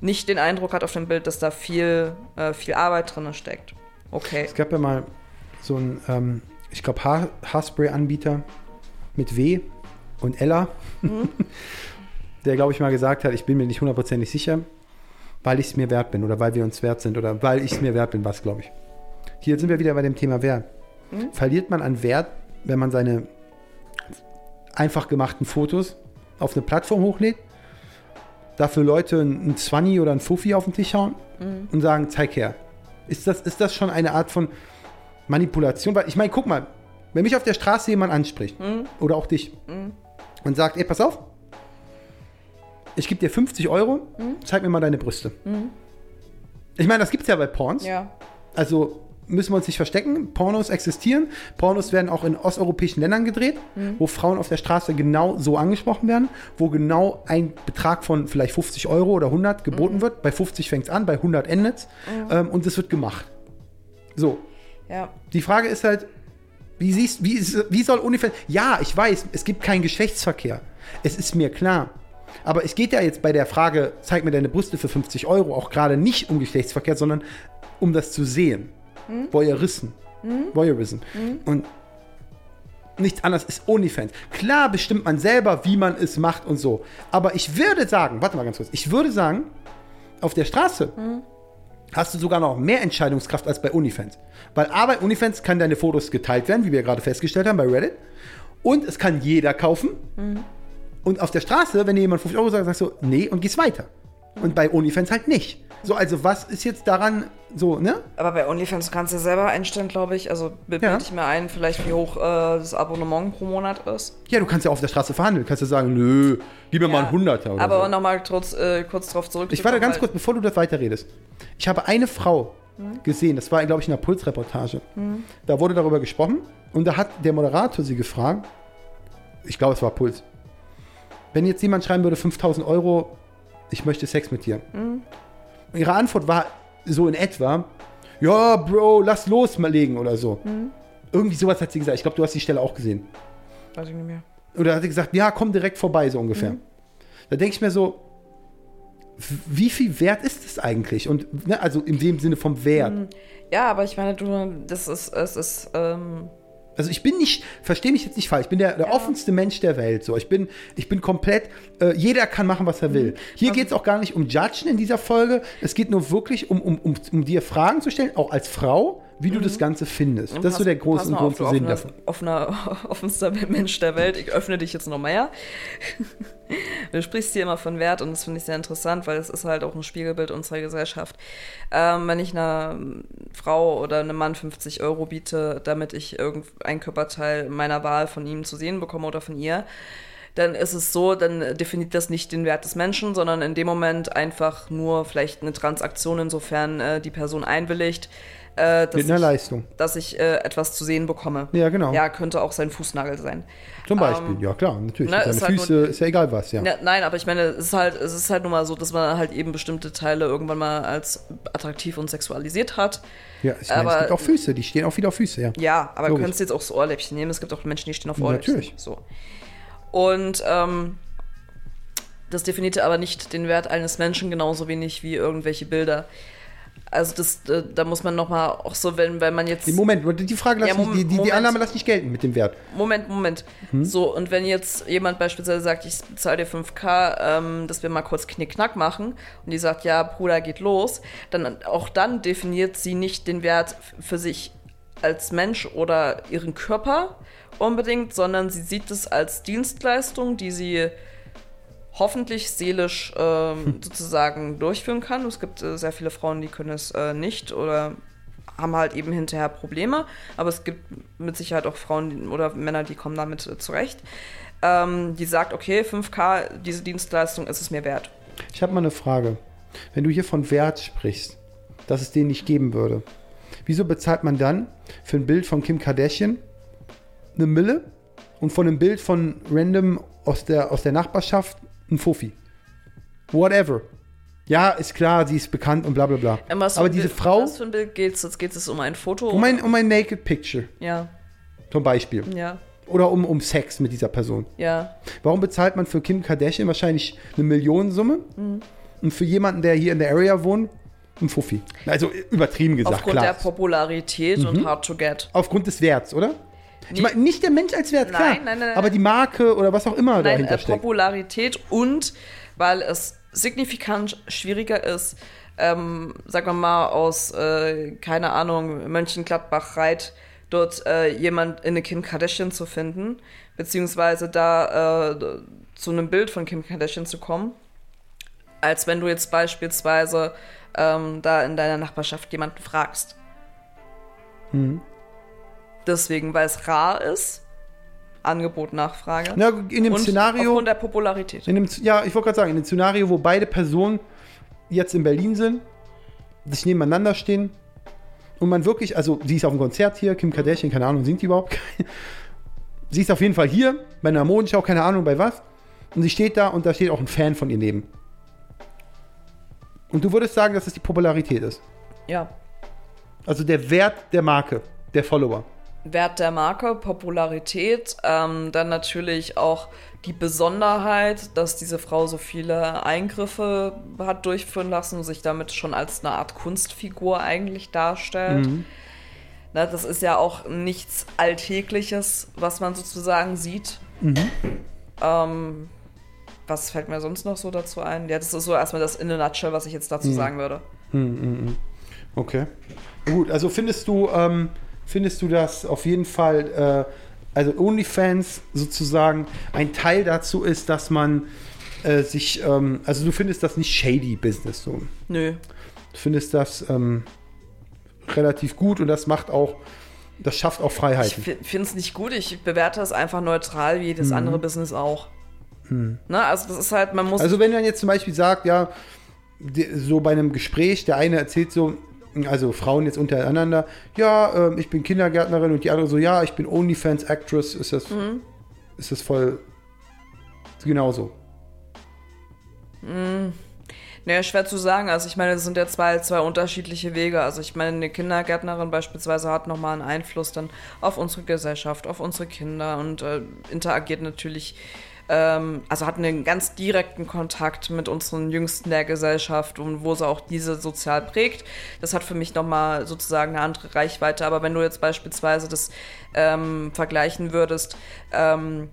nicht den Eindruck hat auf dem Bild, dass da viel, äh, viel Arbeit drin steckt. Okay. Es gab ja mal so einen, ähm, ich glaube, Haar Haarspray-Anbieter mit W und Ella, der, glaube ich, mal gesagt hat, ich bin mir nicht hundertprozentig sicher, weil ich es mir wert bin oder weil wir uns wert sind oder weil ich es mir wert bin, was, glaube ich. Hier sind wir wieder bei dem Thema Wert. Verliert man an Wert, wenn man seine einfach gemachten Fotos auf eine Plattform hochlädt, dafür Leute ein 20 oder ein Fuffi auf den Tisch hauen und sagen, zeig her. Ist das, ist das schon eine Art von Manipulation? Weil ich meine, guck mal, wenn mich auf der Straße jemand anspricht, oder auch dich, und sagt, ey, pass auf, ich gebe dir 50 Euro, zeig mir mal deine Brüste. Ich meine, das gibt es ja bei Porns. Ja. Also müssen wir uns nicht verstecken. Pornos existieren. Pornos werden auch in osteuropäischen Ländern gedreht, wo Frauen auf der Straße genau so angesprochen werden, wo genau ein Betrag von vielleicht 50 Euro oder 100 geboten wird. Bei 50 fängt es an, bei 100 endet es. Ähm, und es wird gemacht. So, Ja. die Frage ist halt, wie, siehst, wie, wie soll OnlyFans... Ja, ich weiß, es gibt keinen Geschlechtsverkehr. Es ist mir klar. Aber es geht ja jetzt bei der Frage, zeig mir deine Brüste für 50 Euro, auch gerade nicht um Geschlechtsverkehr, sondern um das zu sehen. Voyeurism. Voyeurism. Und nichts anderes ist OnlyFans. Klar bestimmt man selber, wie man es macht und so. Aber ich würde sagen, warte mal ganz kurz, ich würde sagen, auf der Straße hast du sogar noch mehr Entscheidungskraft als bei OnlyFans. Weil A, bei OnlyFans kann deine Fotos geteilt werden, wie wir gerade festgestellt haben bei Reddit. Und es kann jeder kaufen. Und auf der Straße, wenn dir jemand 50 Euro sagt, sagst du, nee, und gehst weiter. Und bei OnlyFans halt nicht. So, also was ist jetzt daran so, ne? Aber bei OnlyFans kannst du ja selber einstellen, glaube ich. Also bilde Ja. ich mir ein, vielleicht wie hoch äh, das Abonnement pro Monat ist. Ja, du kannst ja auf der Straße verhandeln. Du kannst ja sagen, nö, gib mir mal Ja. ein Hunderter oder Aber so. nochmal kurz, äh, kurz drauf zurück. Ich warte ganz kurz, bevor du das weiterredest. Ich habe eine Frau gesehen, das war, glaube ich, in der Pulsreportage. Da wurde darüber gesprochen und da hat der Moderator sie gefragt, ich glaube, es war Puls, wenn jetzt jemand schreiben würde, 5000 Euro, ich möchte Sex mit dir. Ihre Antwort war so in etwa, ja, Bro, lass los mal legen oder so. Irgendwie sowas hat sie gesagt. Ich glaube, du hast die Stelle auch gesehen. Weiß ich nicht mehr. Oder hat sie gesagt, ja, komm direkt vorbei, so ungefähr. Da denke ich mir so, wie viel wert ist es eigentlich? Und ne, also in dem Sinne vom Wert. Ja, aber ich meine, du, das ist, es ist, ähm, Also ich bin nicht, verstehe mich jetzt nicht falsch, ich bin der, der offenste Mensch der Welt. So, ich bin, ich bin komplett, äh, jeder kann machen, was er will. Hier geht es auch gar nicht um Judgen in dieser Folge. Es geht nur wirklich um, um, um, um dir Fragen zu stellen, auch als Frau, wie du das Ganze findest. Das ist so der große und große Sinn offener, davon. offener, offenster Mensch der Welt. Ich öffne dich jetzt noch mehr. Du sprichst hier immer von Wert und das finde ich sehr interessant, weil es ist halt auch ein Spiegelbild unserer Gesellschaft. Ähm, wenn ich einer Frau oder einem Mann 50 Euro biete, damit ich irgendein Körperteil meiner Wahl von ihm zu sehen bekomme oder von ihr, dann ist es so, dann definiert das nicht den Wert des Menschen, sondern in dem Moment einfach nur vielleicht eine Transaktion, insofern äh, die Person einwilligt, äh, dass, Mit einer ich, Leistung. dass ich äh, etwas zu sehen bekomme. Ja, genau. Ja, könnte auch sein Fußnagel sein. Zum Beispiel, ja klar, natürlich. ne, Deine ist halt Füße nur- ist ja egal was, ja. Ja, nein, aber ich meine, es ist halt, es ist halt nun mal so, dass man halt eben bestimmte Teile irgendwann mal als attraktiv und sexualisiert hat. Ja, ich meine, es Aber- gibt auch Füße, die stehen auch wieder auf Füße, ja. Ja, aber du könntest jetzt auch so Ohrläppchen nehmen. Es gibt auch Menschen, die stehen auf Ohrläppchen. Natürlich. So. Und ähm, das definiert aber nicht den Wert eines Menschen genauso wenig wie irgendwelche Bilder. Also das, äh, da muss man noch mal auch so, wenn, wenn man jetzt... Moment, die Frage lass Ja, ich, Mom- die, die, die Moment. Annahme lass nicht gelten mit dem Wert. Moment, Moment. Hm? So, und wenn jetzt jemand beispielsweise sagt, ich bezahle dir 5K, ähm, dass wir mal kurz Knickknack machen, und die sagt, ja, Bruder, geht los, dann auch dann definiert sie nicht den Wert für sich als Mensch oder ihren Körper unbedingt, sondern sie sieht es als Dienstleistung, die sie hoffentlich seelisch ähm, sozusagen durchführen kann. Es gibt äh, sehr viele Frauen, die können es äh, nicht oder haben halt eben hinterher Probleme, aber es gibt mit Sicherheit auch Frauen die, oder Männer, die kommen damit äh, zurecht. Ähm, die sagt, okay, 5K, diese Dienstleistung ist es mir wert. Ich habe mal eine Frage. Wenn du hier von Wert sprichst, dass es den nicht geben würde, wieso bezahlt man dann für ein Bild von Kim Kardashian eine Mille und von einem Bild von random aus der, aus der Nachbarschaft ein Fuffi? Whatever. Ja, ist klar, sie ist bekannt und bla bla bla. Ähm, Aber diese Bild, Frau, Was für ein Bild geht es? Jetzt geht es um ein Foto. um ein, um ein Naked Picture ja, zum Beispiel. ja, Oder um, um Sex mit dieser Person. ja. Warum bezahlt man für Kim Kardashian wahrscheinlich eine Millionensumme? Und und für jemanden, der hier in der Area wohnt, ein Fuffi. Also übertrieben gesagt, Aufgrund klar. der Popularität und hard to get. Aufgrund des Werts, oder? Ich meine, nicht der Mensch als Wert, klar. Nein, nein, nein, aber nein. die Marke oder was auch immer Nein, dahinter äh, steckt. Popularität und weil es signifikant schwieriger ist, ähm, sagen wir mal, aus, äh, keine Ahnung, Mönchengladbach Reit dort äh, jemand in eine Kim Kardashian zu finden, beziehungsweise da äh, zu einem Bild von Kim Kardashian zu kommen, als wenn du jetzt beispielsweise ähm, da in deiner Nachbarschaft jemanden fragst. Mhm. Deswegen, weil es rar ist, Angebot, Nachfrage. Na, in dem und Szenario. aufgrund der Popularität. In dem, ja, ich wollte gerade sagen, in dem Szenario, wo beide Personen jetzt in Berlin sind, sich nebeneinander stehen und man wirklich, also sie ist auf dem Konzert hier, Kim Kardashian, keine Ahnung, singt die überhaupt? sie ist auf jeden Fall hier, bei einer Modenschau, keine Ahnung bei was. Und sie steht da und da steht auch ein Fan von ihr neben. Und du würdest sagen, dass es die Popularität ist. Ja. Also der Wert der Marke, der Follower. Wert der Marke, Popularität, ähm, dann natürlich auch die Besonderheit, dass diese Frau so viele Eingriffe hat durchführen lassen und sich damit schon als eine Art Kunstfigur eigentlich darstellt. Na, das ist ja auch nichts Alltägliches, was man sozusagen sieht. Ähm, was fällt mir sonst noch so dazu ein? Ja, das ist so erstmal das in a nutshell, was ich jetzt dazu sagen würde. Okay. Gut, also findest du, ähm, findest du das auf jeden Fall, äh, also OnlyFans sozusagen ein Teil dazu ist, dass man äh, sich, ähm, also du findest das nicht shady Business so. Nö. Du findest das ähm, relativ gut und das macht auch, das schafft auch Ich Freiheiten. finde es nicht gut. Ich bewerte es einfach neutral wie jedes andere Business auch. Ne? Also das ist halt, man muss. Also wenn man jetzt zum Beispiel sagt, ja, so bei einem Gespräch, der eine erzählt so, also Frauen jetzt untereinander, ja, ähm, ich bin Kindergärtnerin und die andere so, ja, ich bin OnlyFans-Actress, ist das, ist das voll genauso. Naja, schwer zu sagen. Also ich meine, das sind ja zwei, zwei unterschiedliche Wege. Also ich meine, eine Kindergärtnerin beispielsweise hat nochmal einen Einfluss dann auf unsere Gesellschaft, auf unsere Kinder und äh, interagiert natürlich, ähm, also hat einen ganz direkten Kontakt mit unseren Jüngsten der Gesellschaft und wo sie auch diese sozial prägt. Das hat für mich nochmal sozusagen eine andere Reichweite. Aber wenn du jetzt beispielsweise das ähm, vergleichen würdest, ähm,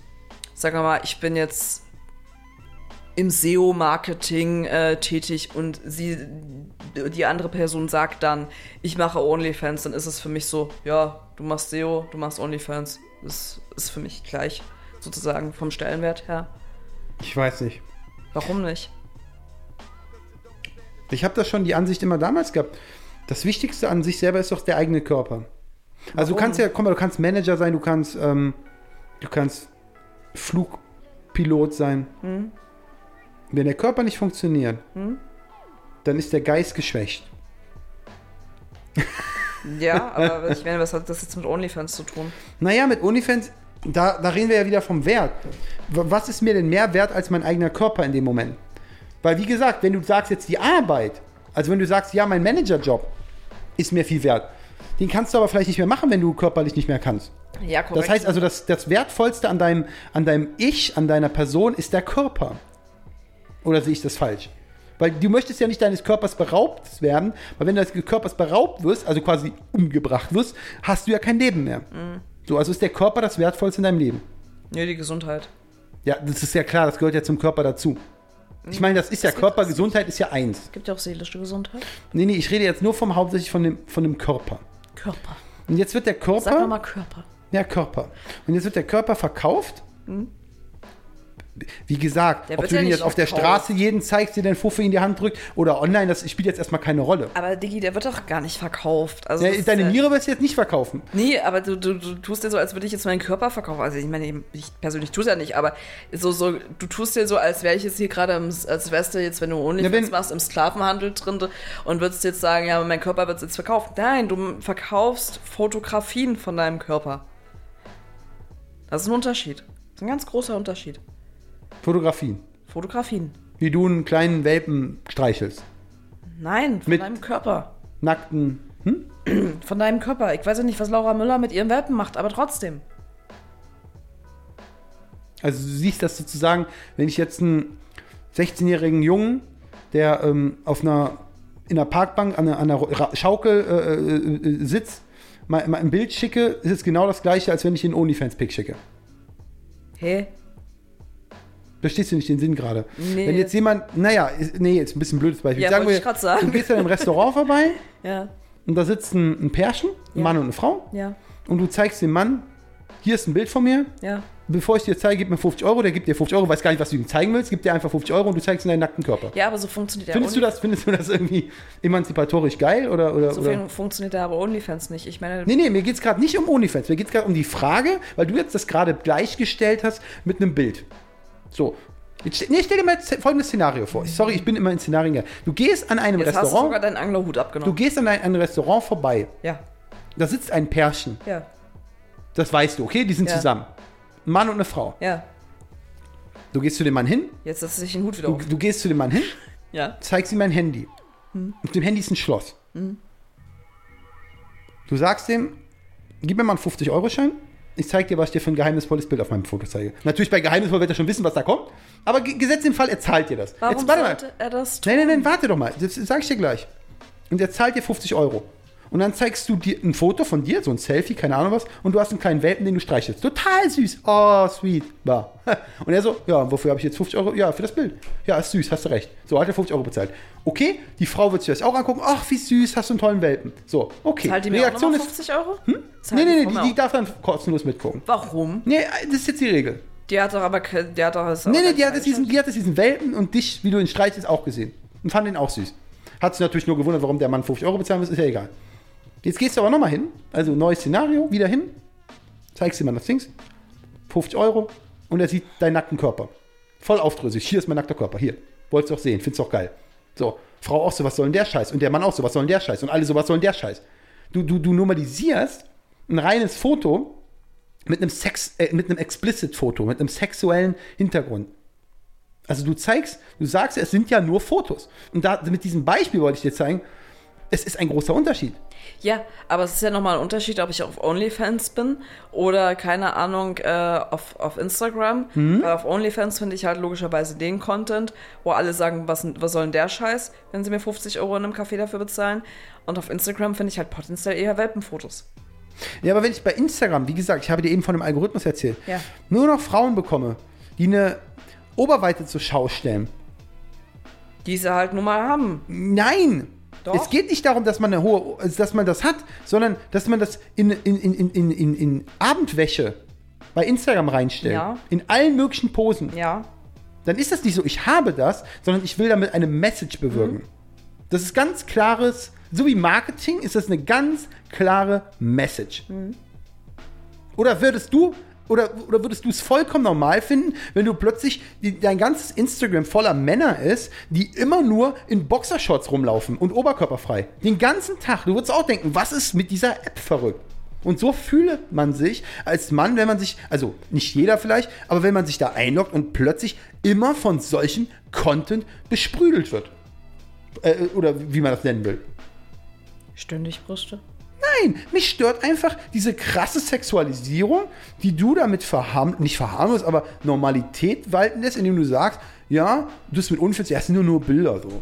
sagen wir mal, ich bin jetzt im SEO-Marketing äh, tätig und sie, die andere Person sagt dann, ich mache OnlyFans, dann ist es für mich so, ja, du machst SEO, du machst OnlyFans. Das ist für mich gleich, sozusagen vom Stellenwert her. Ich weiß nicht. Warum nicht? Ich habe das schon die Ansicht immer damals gehabt. Das Wichtigste an sich selber ist doch der eigene Körper. Also du kannst ja, komm mal, du kannst Manager sein, du kannst, ähm, du kannst Flugpilot sein. Wenn der Körper nicht funktioniert, dann ist der Geist geschwächt. Ja, aber ich meine, was hat das jetzt mit OnlyFans zu tun? Naja, mit OnlyFans, da, da reden wir ja wieder vom Wert. Was ist mir denn mehr wert als mein eigener Körper in dem Moment? Weil, wie gesagt, wenn du sagst jetzt die Arbeit, also wenn du sagst, ja, mein Managerjob ist mir viel wert, den kannst du aber vielleicht nicht mehr machen, wenn du körperlich nicht mehr kannst. Ja, korrekt. Das heißt also, das, das Wertvollste an deinem, an deinem Ich, an deiner Person ist der Körper. Oder sehe ich das falsch? Weil du möchtest ja nicht deines Körpers beraubt werden, weil wenn du deines Körpers beraubt wirst, also quasi umgebracht wirst, hast du ja kein Leben mehr. So, also ist der Körper das Wertvollste in deinem Leben. Nee, die Gesundheit. Ja, das ist ja klar, das gehört ja zum Körper dazu. Ich meine, das ist ja Körper, Gesundheit ist ja eins. Gibt ja auch seelische Gesundheit. Nee, nee, ich rede jetzt nur vom hauptsächlich von dem, von dem Körper. Körper. Und jetzt wird der Körper. Sag mal Körper. Ja, Körper. Und jetzt wird der Körper verkauft. Wie gesagt, ob du ja den jetzt auf der. Straße jeden zeigst, dir den Fuffe in die Hand drückt oder online, das spielt jetzt erstmal keine Rolle. Aber Diggi, der wird doch gar nicht verkauft. Also Ja, deine Niere wirst du jetzt nicht verkaufen. Nee, aber du, du, du tust dir so, als würde ich jetzt meinen Körper verkaufen. Also ich meine, ich persönlich tue es ja nicht, aber so, so, du tust dir so, als wäre ich jetzt hier gerade, als wärst du jetzt, wenn du OnlyFans Ja, machst, im Sklavenhandel drin und würdest jetzt sagen, ja, mein Körper wird jetzt verkauft. Nein, du verkaufst Fotografien von deinem Körper. Das ist ein Unterschied. Das ist ein ganz großer Unterschied. Fotografien. Fotografien. Wie du einen kleinen Welpen streichelst. Nein, von Mit- deinem Körper. Nackten. Hm? Von deinem Körper. Ich weiß ja nicht, was Laura Müller mit ihren Welpen macht, aber trotzdem. Also du siehst das sozusagen, wenn ich jetzt einen 16-jährigen Jungen, der ähm, auf einer, in einer Parkbank an einer, an einer Ra- Schaukel äh, äh, äh, sitzt, mal, mal ein Bild schicke, ist es genau das gleiche, als wenn ich den OnlyFans-Pick schicke. Hä? Verstehst du nicht den Sinn gerade? Nee. Wenn jetzt jemand, naja, ist, nee, jetzt ein bisschen blödes Beispiel. Ja, Sagen wir, ich sagen. du gehst in einem Restaurant vorbei Ja. und da sitzt ein, ein Pärchen, ein Ja. Mann und eine Frau, Ja. und du zeigst dem Mann, hier ist ein Bild von mir, Ja. bevor ich dir zeige, gib mir 50 Euro, der gibt dir 50 Euro, weiß gar nicht, was du ihm zeigen willst, gibt dir einfach 50 Euro und du zeigst ihm deinen nackten Körper. Ja, aber so funktioniert der Findest du das, findest du das irgendwie emanzipatorisch geil oder, oder, So oder? fun- funktioniert der aber OnlyFans nicht. Ich meine, Nee, nee, mir geht es gerade nicht um OnlyFans. Mir geht es gerade um die Frage, weil du jetzt das gerade gleichgestellt hast mit einem Bild. So. Jetzt, nee, stell dir mal folgendes Szenario vor. Sorry, ich bin immer in Szenarien. Du gehst an einem jetzt hast du sogar Restaurant, deinen Anglerhut du abgenommen. gehst an ein, ein Restaurant vorbei. ja. Da sitzt ein Pärchen. Ja. Das weißt du, okay? Die sind Ja. zusammen. Ein Mann und eine Frau. Ja. Du gehst zu dem Mann hin. Jetzt setzt sich den Hut wieder Du, auf. du gehst zu dem Mann hin, Ja. zeigst ihm mein Handy. Auf dem Handy ist ein Schloss. Du sagst ihm, gib mir mal einen 50-Euro-Schein. Ich zeig dir, was ich dir für ein geheimnisvolles Bild auf meinem Foto zeige. Natürlich bei geheimnisvoll wird er schon wissen, was da kommt. Aber ge- gesetzt den Fall, er zahlt dir das. Warum Jetzt warte mal. er das tun? Nein, nein, nein, warte doch mal. Das sag ich dir gleich. Und er zahlt dir 50 Euro. Und dann zeigst du dir ein Foto von dir, so ein Selfie, keine Ahnung was, und du hast einen kleinen Welpen, den du streichelst. Total süß. Oh, sweet. Bah. Und er so, ja, wofür habe ich jetzt 50 Euro? Ja, für das Bild. Ja, ist süß, hast du recht. So, hat er 50 Euro bezahlt. Okay, die Frau wird sich das auch angucken. Ach, wie süß, hast du einen tollen Welpen. So, okay. Zahlt die mir auch nochmal 50 Euro? Hm? Nee, nee, nee, die, die darf dann kostenlos mitgucken. Warum? Nee, das ist jetzt die Regel. Die hat doch aber die hat doch das Nee, nee, die hat, es diesen, die hat es diesen Welpen und dich, wie du ihn streichelst, auch gesehen. Und fand ihn auch süß. Hat sich natürlich nur gewundert, warum der Mann 50 Euro bezahlen muss, ist ja egal. Jetzt gehst du aber nochmal hin, also neues Szenario, wieder hin, zeigst ihm mal das Dings, 50 Euro und er sieht deinen nackten Körper. Voll aufdrösig, hier ist mein nackter Körper, hier. Wolltest du auch sehen, findest du auch geil. So, Frau auch so, was soll denn der Scheiß? Und der Mann auch so, was soll denn der Scheiß? Und alle so, was soll denn der Scheiß? Du, du, du normalisierst ein reines Foto mit einem Sex, äh, mit einem Explicit-Foto, mit einem sexuellen Hintergrund. Also du zeigst, du sagst, es sind ja nur Fotos. Und da, mit diesem Beispiel wollte ich dir zeigen, es ist ein großer Unterschied. Ja, aber es ist ja nochmal ein Unterschied, ob ich auf OnlyFans bin oder, keine Ahnung, äh, auf, auf Instagram. Mhm. Weil auf OnlyFans finde ich halt logischerweise den Content, wo alle sagen, was, was soll denn der Scheiß, wenn sie mir 50 Euro in einem Café dafür bezahlen. Und auf Instagram finde ich halt potenziell eher Welpenfotos. Ja, aber wenn ich bei Instagram, wie gesagt, ich habe dir eben von dem Algorithmus erzählt, Ja. nur noch Frauen bekomme, die eine Oberweite zur Schau stellen. Die sie halt nun mal haben. Nein! Doch. Es geht nicht darum, dass man eine hohe, dass man das hat, sondern dass man das in, in, in, in, in, in, in Abendwäsche bei Instagram reinstellt. Ja. In allen möglichen Posen. Ja. dann ist das nicht so, ich habe das, sondern ich will damit eine Message bewirken. Mhm. Das ist ganz klares, so wie Marketing ist das eine ganz klare Message. Mhm. Oder würdest du oder, oder würdest du es vollkommen normal finden, wenn du plötzlich die, dein ganzes Instagram voller Männer ist, die immer nur in Boxershorts rumlaufen und oberkörperfrei. Den ganzen Tag. Du würdest auch denken, was ist mit dieser App verrückt? Und so fühlt man sich als Mann, wenn man sich, also nicht jeder vielleicht, aber wenn man sich da einloggt und plötzlich immer von solchen Content besprüdelt wird. Äh, oder wie man das nennen will. Stündig Brüste. Nein, mich stört einfach diese krasse Sexualisierung, die du damit verharm nicht verharmlos, aber Normalität walten lässt, indem du sagst, ja, du bist mit Unfällen, ja, es sind nur, nur Bilder so.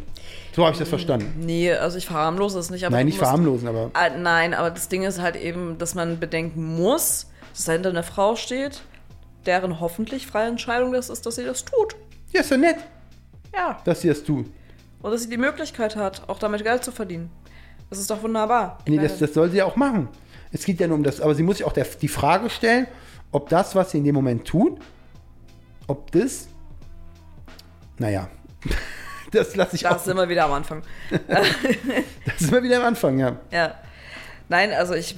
So habe ich das verstanden. Nee, also ich verharmlose es nicht. Aber Nein, nicht musst- verharmlosen, aber Ah, nein, aber das Ding ist halt eben, dass man bedenken muss, dass dahinter eine Frau steht, deren hoffentlich freie Entscheidung das ist, dass sie das tut. ja, ist ja nett, Ja. dass sie das tut. Und dass sie die Möglichkeit hat, auch damit Geld zu verdienen. Das ist doch wunderbar. Nee, das, das soll sie ja auch machen. Es geht ja nur um das, aber sie muss sich auch der, die Frage stellen, ob das, was sie in dem Moment tut, ob das, naja, das lasse ich da auch, sind wir wieder am Anfang. das ist immer wieder am Anfang, ja. Ja. Nein, also ich.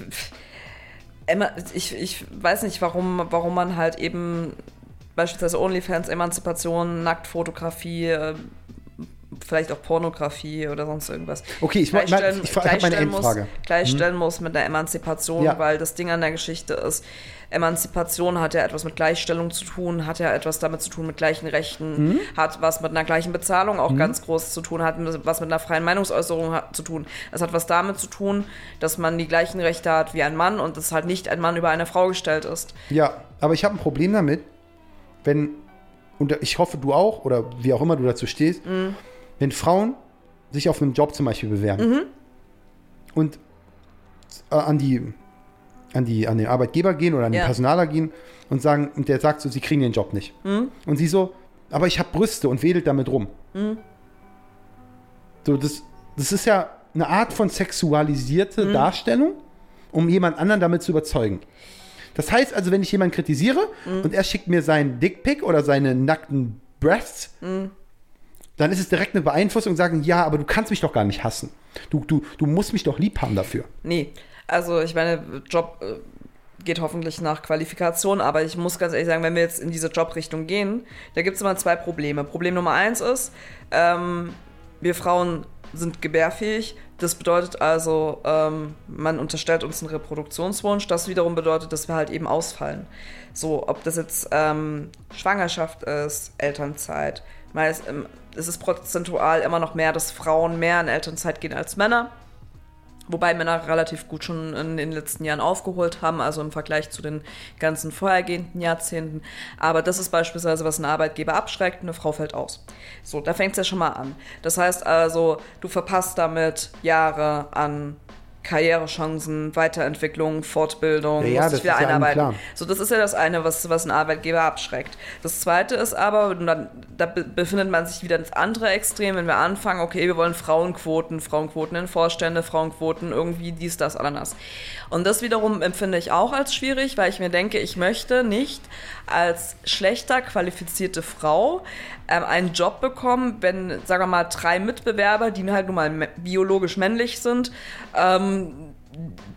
Emma, ich, ich weiß nicht, warum, warum man halt eben beispielsweise OnlyFans, Emanzipation, Nacktfotografie, äh, vielleicht auch Pornografie oder sonst irgendwas. Okay, ich, ich, ich habe meine gleichstellen muss, Endfrage. gleichstellen muss mit der Emanzipation, Ja. weil das Ding an der Geschichte ist, Emanzipation hat ja etwas mit Gleichstellung zu tun, hat ja etwas damit zu tun mit gleichen Rechten, Mhm. hat was mit einer gleichen Bezahlung auch ganz groß zu tun, hat was mit einer freien Meinungsäußerung zu tun. Es hat was damit zu tun, dass man die gleichen Rechte hat wie ein Mann und dass halt nicht ein Mann über eine Frau gestellt ist. Ja, aber ich habe ein Problem damit, wenn, und ich hoffe du auch, oder wie auch immer du dazu stehst, wenn Frauen sich auf einen Job zum Beispiel bewerben Mhm. und äh, an die an die an den Arbeitgeber gehen oder an den Ja. Personaler gehen und sagen und der sagt so, sie kriegen den Job nicht. Mhm. Und sie so, aber ich habe Brüste und wedelt damit rum. Mhm. So das das ist ja eine Art von sexualisierte Mhm. Darstellung, um jemand anderen damit zu überzeugen. Das heißt also, wenn ich jemanden kritisiere Mhm. und er schickt mir seinen Dickpic oder seine nackten Breasts, Mhm. Dann ist es direkt eine Beeinflussung und sagen, ja, aber du kannst mich doch gar nicht hassen. Du, du, du musst mich doch lieb haben dafür. Nee, also ich meine, Job äh, geht hoffentlich nach Qualifikation, aber ich muss ganz ehrlich sagen, wenn wir jetzt in diese Jobrichtung gehen, da gibt es immer zwei Probleme. Problem Nummer eins ist, ähm, wir Frauen sind gebärfähig. Das bedeutet also, ähm, man unterstellt uns einen Reproduktionswunsch. Das wiederum bedeutet, dass wir halt eben ausfallen. So, ob das jetzt ähm, Schwangerschaft ist, Elternzeit. Meist, ähm, es ist prozentual immer noch mehr, dass Frauen mehr in Elternzeit gehen als Männer. Wobei Männer relativ gut schon in den letzten Jahren aufgeholt haben, also im Vergleich zu den ganzen vorhergehenden Jahrzehnten. Aber das ist beispielsweise, was einen Arbeitgeber abschreckt, eine Frau fällt aus. So, da fängt es ja schon mal an. Das heißt also, du verpasst damit Jahre an Karrierechancen, Weiterentwicklung, Fortbildung, Ja, ja, dich wieder ja einarbeiten. klar. So, das ist ja das eine, was, was einen Arbeitgeber abschreckt. Das zweite ist aber, dann, da be- befindet man sich wieder ins andere Extrem, wenn wir anfangen, okay, wir wollen Frauenquoten, Frauenquoten in Vorstände, Frauenquoten irgendwie dies, das, Ananas. Und das wiederum empfinde ich auch als schwierig, weil ich mir denke, ich möchte nicht als schlechter qualifizierte Frau ähm, einen Job bekommen, wenn, sagen wir mal, drei Mitbewerber, die halt nun mal biologisch männlich sind, ähm,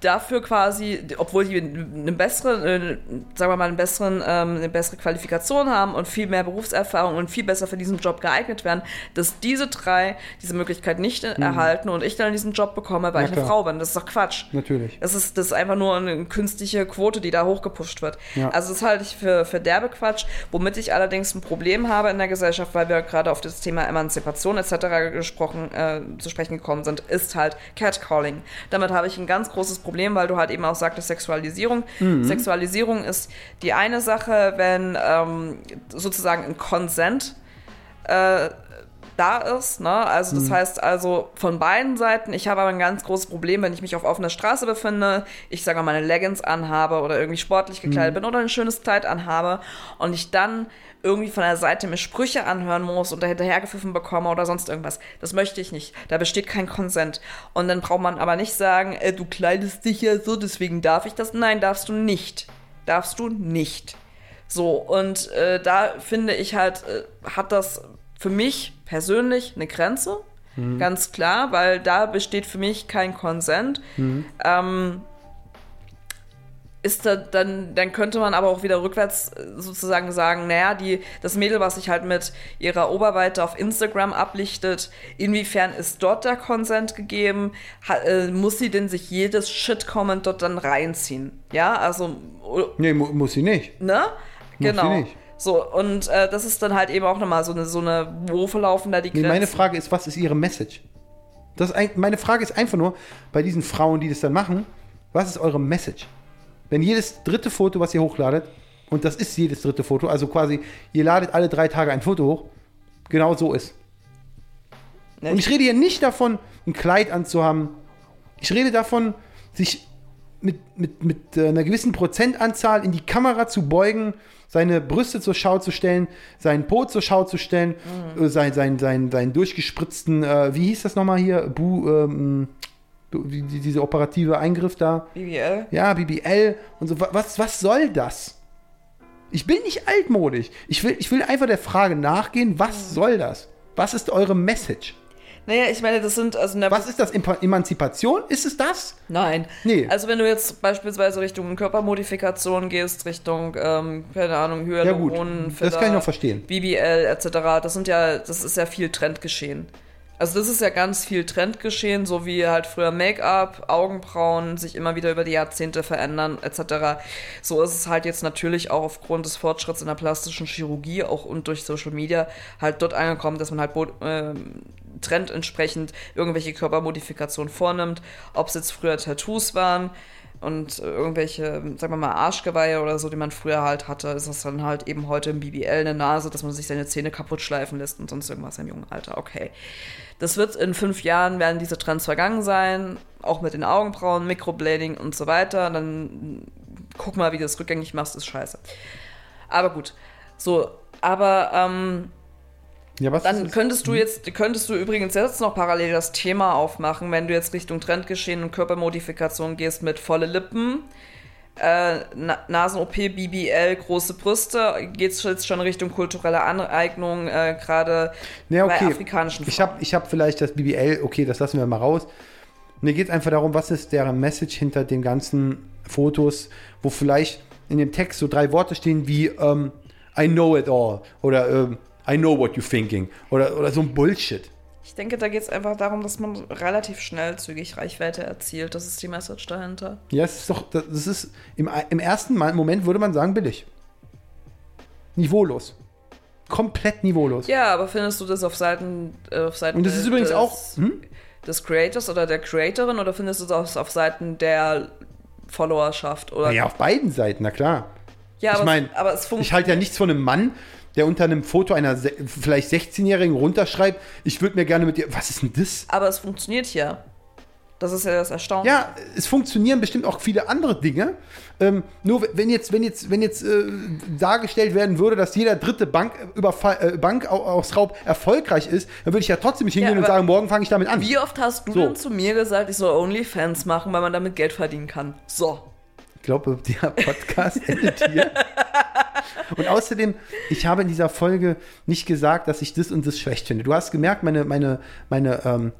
dafür quasi, obwohl die eine bessere, äh, sagen wir mal, einen besseren, ähm, eine bessere Qualifikation haben und viel mehr Berufserfahrung und viel besser für diesen Job geeignet werden, dass diese drei diese Möglichkeit nicht erhalten und ich dann diesen Job bekomme, weil Ja, ich eine klar. Frau bin. Das ist doch Quatsch. Natürlich. Das ist, das ist einfach nur eine künstliche Quote, die da hochgepusht wird. Ja. Also das halte ich für, für derbe Quatsch, womit ich allerdings ein Problem habe in der Gesellschaft, weil wir gerade auf das Thema Emanzipation etc. gesprochen, äh, zu sprechen gekommen sind, ist halt Catcalling. Damit habe ich ein ganz großes Problem, weil du halt eben auch sagtest, Sexualisierung. Sexualisierung ist die eine Sache, wenn ähm, sozusagen ein Consent äh, da ist. Ne? Also das heißt also von beiden Seiten, ich habe aber ein ganz großes Problem, wenn ich mich auf offener Straße befinde, ich sage mal meine Leggings anhabe oder irgendwie sportlich gekleidet bin oder ein schönes Kleid anhabe und ich dann irgendwie von der Seite mir Sprüche anhören muss und da hinterhergepfiffen bekomme oder sonst irgendwas. Das möchte ich nicht. Da besteht kein Konsent. Und dann braucht man aber nicht sagen, äh, du kleidest dich ja so, deswegen darf ich das. Nein, darfst du nicht. Darfst du nicht. So, und äh, da finde ich halt, äh, hat das für mich persönlich eine Grenze. Ganz klar, weil da besteht für mich kein Konsent. Ähm, ist da, dann, dann könnte man aber auch wieder rückwärts äh, sozusagen sagen, naja, die, das Mädel, was sich halt mit ihrer Oberweite auf Instagram ablichtet, inwiefern ist dort der Konsent gegeben? Ha, äh, muss sie denn sich jedes Shit-Comment dort dann reinziehen? Ja, also, Nee, mu muss sie nicht. ne? sie Genau. nicht. So, und äh, das ist dann halt eben auch nochmal so eine, so eine, wo verlaufen da die Nee, Grenzen? meine Frage ist, was ist ihre Message? Das ein, meine Frage ist einfach nur, bei diesen Frauen, die das dann machen, was ist eure Message? Wenn jedes dritte Foto, was ihr hochladet, und das ist jedes dritte Foto, also quasi, ihr ladet alle drei Tage ein Foto hoch, genau so ist. Ne, Und ich rede hier nicht davon, ein Kleid anzuhaben. Ich rede davon, sich mit, mit, mit äh, einer gewissen Prozentanzahl in die Kamera zu beugen, seine Brüste zur Schau zu stellen, seinen Po zur Schau zu stellen, äh, sein, sein, sein, seinen durchgespritzten, äh, wie hieß das nochmal hier? Bu, ähm, bu- die, die, diese operative Eingriff da. BBL? Ja, BBL und so. Wa- Was, was soll das? Ich bin nicht altmodisch. Ich will, ich will einfach der Frage nachgehen, was soll das? Was ist eure Message? Naja, ich meine, das sind, also eine Was ist das? Emanzipation? Ist es das? Nein. Nee. Also wenn du jetzt beispielsweise Richtung Körpermodifikation gehst, Richtung, ähm, keine Ahnung, Ja gut, das kann ich noch verstehen. BBL etc., das sind ja, das ist ja viel Trendgeschehen. Also das ist ja ganz viel Trendgeschehen, so wie halt früher Make-up, Augenbrauen sich immer wieder über die Jahrzehnte verändern etc. So ist es halt jetzt natürlich auch aufgrund des Fortschritts in der plastischen Chirurgie auch und durch Social Media halt dort angekommen, dass man halt ähm, Trend entsprechend irgendwelche Körpermodifikationen vornimmt. Ob es jetzt früher Tattoos waren, und irgendwelche, sagen wir mal, Arschgeweihe oder so, die man früher halt hatte, ist das dann halt eben heute im BBL eine Nase, dass man sich seine Zähne kaputt schleifen lässt und sonst irgendwas im jungen Alter. Okay. Das wird in fünf Jahren werden diese Trends vergangen sein, auch mit den Augenbrauen, Microblading und so weiter. Dann guck mal, wie du das rückgängig machst, ist scheiße. Aber gut. So, aber ähm, Ja, was dann könntest du jetzt, könntest du übrigens jetzt noch parallel das Thema aufmachen, wenn du jetzt Richtung Trendgeschehen und Körpermodifikation gehst mit volle Lippen, äh, Na Nasen-OP, BBL, große Brüste, geht es jetzt schon Richtung kulturelle Aneignung, äh, gerade Ja, bei okay. afrikanischen Ich habe ich hab vielleicht das BBL, okay, das lassen wir mal raus. Mir geht es einfach darum, was ist deren Message hinter den ganzen Fotos, wo vielleicht in dem Text so drei Worte stehen wie ähm, I know it all oder ähm, I know what you're thinking oder, oder so ein Bullshit. Ich denke, da geht es einfach darum, dass man relativ schnell zügig Reichweite erzielt. Das ist die Message dahinter. Ja, es ist doch, das ist im, im ersten Moment würde man sagen billig. Niveaulos. Komplett niveaulos. Ja, aber findest du das auf Seiten, äh, auf Seiten Und das ist des- übrigens auch. des, Hm? des Creators oder der Creatorin oder findest du das auf Seiten der Followerschaft? Oder? Ja, auf beiden Seiten, na klar. Ja, ich aber, mein, aber es funktioniert. Ich halte ja nichts von einem Mann, der unter einem Foto einer vielleicht 16-Jährigen runterschreibt, ich würde mir gerne mit dir. Was ist denn das? aber es funktioniert ja. Das ist ja das Erstaunliche. Ja, es funktionieren bestimmt auch viele andere Dinge. Ähm, nur wenn jetzt, wenn jetzt, wenn jetzt äh, dargestellt werden würde, dass jeder dritte Banküberfall, äh, Bankausraub erfolgreich ist, dann würde ich ja trotzdem nicht hingehen Ja, und sagen, morgen fange ich damit an. Wie oft hast du So. denn zu mir gesagt, ich soll OnlyFans machen, weil man damit Geld verdienen kann? So. Ich glaube, der Podcast endet hier. Und außerdem, ich habe in dieser Folge nicht gesagt, dass ich das und das schlecht finde. Du hast gemerkt, meine, meine, meine, ähm,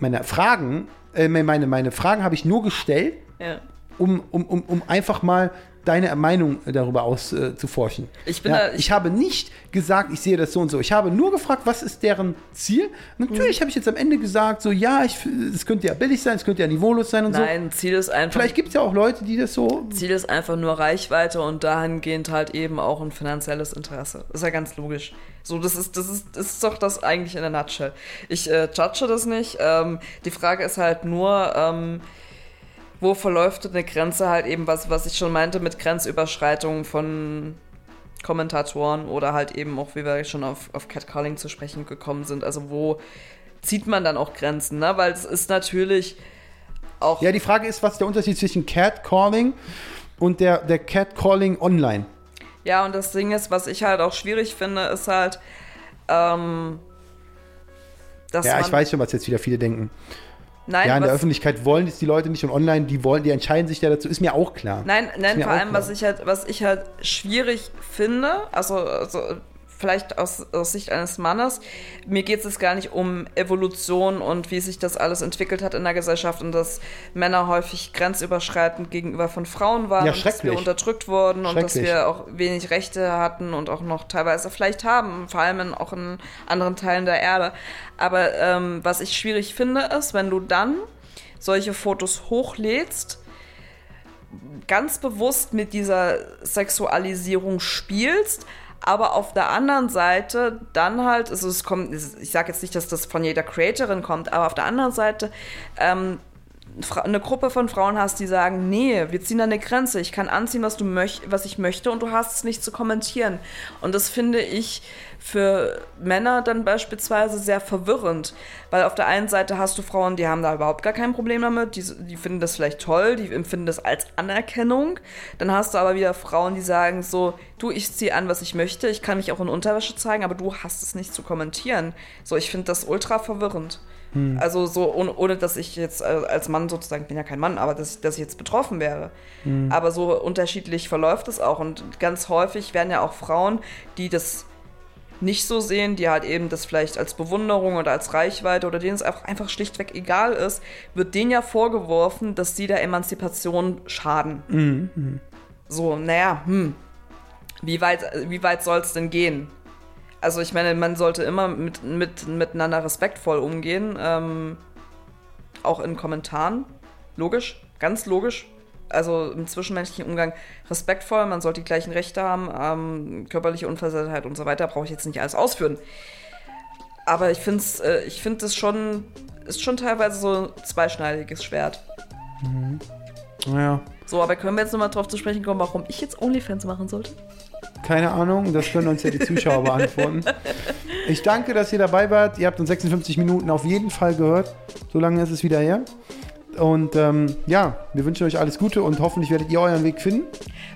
meine Fragen, äh, meine, meine Fragen habe ich nur gestellt, Ja. um, um, um, um einfach mal deine Meinung darüber auszuforschen. Ich bin ja, da- ich- ich habe nicht gesagt, ich sehe das so und so. Ich habe nur gefragt, was ist deren Ziel? Natürlich habe ich jetzt am Ende gesagt, so ja, ich, es könnte ja billig sein, es könnte ja niveaulos sein und Nein, Ziel ist so. einfach. Vielleicht gibt es ja auch Leute, die das so Ziel ist einfach nur Reichweite und dahingehend halt eben auch ein finanzielles Interesse. Ist ja ganz logisch. So, das ist, das ist, das ist doch das eigentlich in der Nutshell. Ich äh, judge das nicht. Ähm, die Frage ist halt nur, ähm, wo verläuft eine Grenze halt eben, was, was ich schon meinte mit Grenzüberschreitungen von Kommentatoren oder halt eben auch, wie wir schon auf, auf Catcalling zu sprechen gekommen sind. Also wo zieht man dann auch Grenzen, ne? Weil es ist natürlich auch Ja, die Frage ist, was ist der Unterschied zwischen Catcalling und der, der Catcalling online? Ja, und das Ding ist, was ich halt auch schwierig finde, ist halt, ähm, dass Ja, ich weiß schon, was jetzt wieder viele denken. Nein, ja, in der Öffentlichkeit wollen es die Leute nicht und online, die wollen, die entscheiden sich ja dazu, ist mir auch klar. nein, nein, vor allem, was ich halt, was ich halt schwierig finde, also, also vielleicht aus, aus Sicht eines Mannes, mir geht es jetzt gar nicht um Evolution und wie sich das alles entwickelt hat in der Gesellschaft und dass Männer häufig grenzüberschreitend gegenüber von Frauen waren Ja, und dass wir unterdrückt wurden und dass wir auch wenig Rechte hatten und auch noch teilweise vielleicht haben, vor allem in, auch in anderen Teilen der Erde. Aber ähm, was ich schwierig finde, ist, wenn du dann solche Fotos hochlädst, ganz bewusst mit dieser Sexualisierung spielst, aber auf der anderen Seite dann halt, also es kommt, ich sage jetzt nicht, dass das von jeder Creatorin kommt, aber auf der anderen Seite ähm, eine Gruppe von Frauen hast, die sagen, nee, wir ziehen da eine Grenze. Ich kann anziehen, was du möcht was ich möchte und du hast es nicht zu kommentieren. Und das finde ich für Männer dann beispielsweise sehr verwirrend, weil auf der einen Seite hast du Frauen, die haben da überhaupt gar kein Problem damit, die, die finden das vielleicht toll, die empfinden das als Anerkennung. Dann hast du aber wieder Frauen, die sagen so, du, ich ziehe an, was ich möchte, ich kann mich auch in Unterwäsche zeigen, aber du hast es nicht zu kommentieren. So, ich finde das ultra verwirrend. Also so, ohne, ohne dass ich jetzt äh, als Mann sozusagen, ich bin ja kein Mann, aber dass, dass ich jetzt betroffen wäre. Aber so unterschiedlich verläuft es auch. Und ganz häufig werden ja auch Frauen, die das nicht so sehen, die halt eben das vielleicht als Bewunderung oder als Reichweite oder denen es einfach, einfach schlichtweg egal ist, wird denen ja vorgeworfen, dass sie der Emanzipation schaden. So, naja, hm. Wie weit, wie weit soll es denn gehen? Also ich meine, man sollte immer mit, mit, miteinander respektvoll umgehen, ähm, auch in Kommentaren. Logisch, ganz logisch. Also im zwischenmenschlichen Umgang respektvoll, man sollte die gleichen Rechte haben, ähm, körperliche Unversehrtheit und so weiter, brauche ich jetzt nicht alles ausführen. Aber ich finde es äh, ich find das schon, ist schon teilweise so ein zweischneidiges Schwert. Naja. So, aber können wir jetzt nochmal drauf zu sprechen kommen, warum ich jetzt OnlyFans machen sollte? Keine Ahnung, das können uns ja die Zuschauer beantworten. Ich danke, dass ihr dabei wart. Ihr habt uns 56 Minuten auf jeden Fall gehört. So lange ist es wieder her. Und ähm, ja, wir wünschen euch alles Gute und hoffentlich werdet ihr euren Weg finden.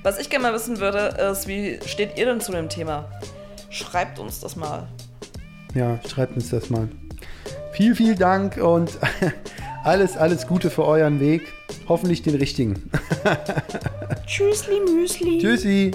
Was ich gerne mal wissen würde, ist, wie steht ihr denn zu dem Thema? Schreibt uns das mal. Ja, schreibt uns das mal. Viel, viel Dank und alles, alles Gute für euren Weg. Hoffentlich den richtigen. Tschüssli, Müsli. Tschüssi.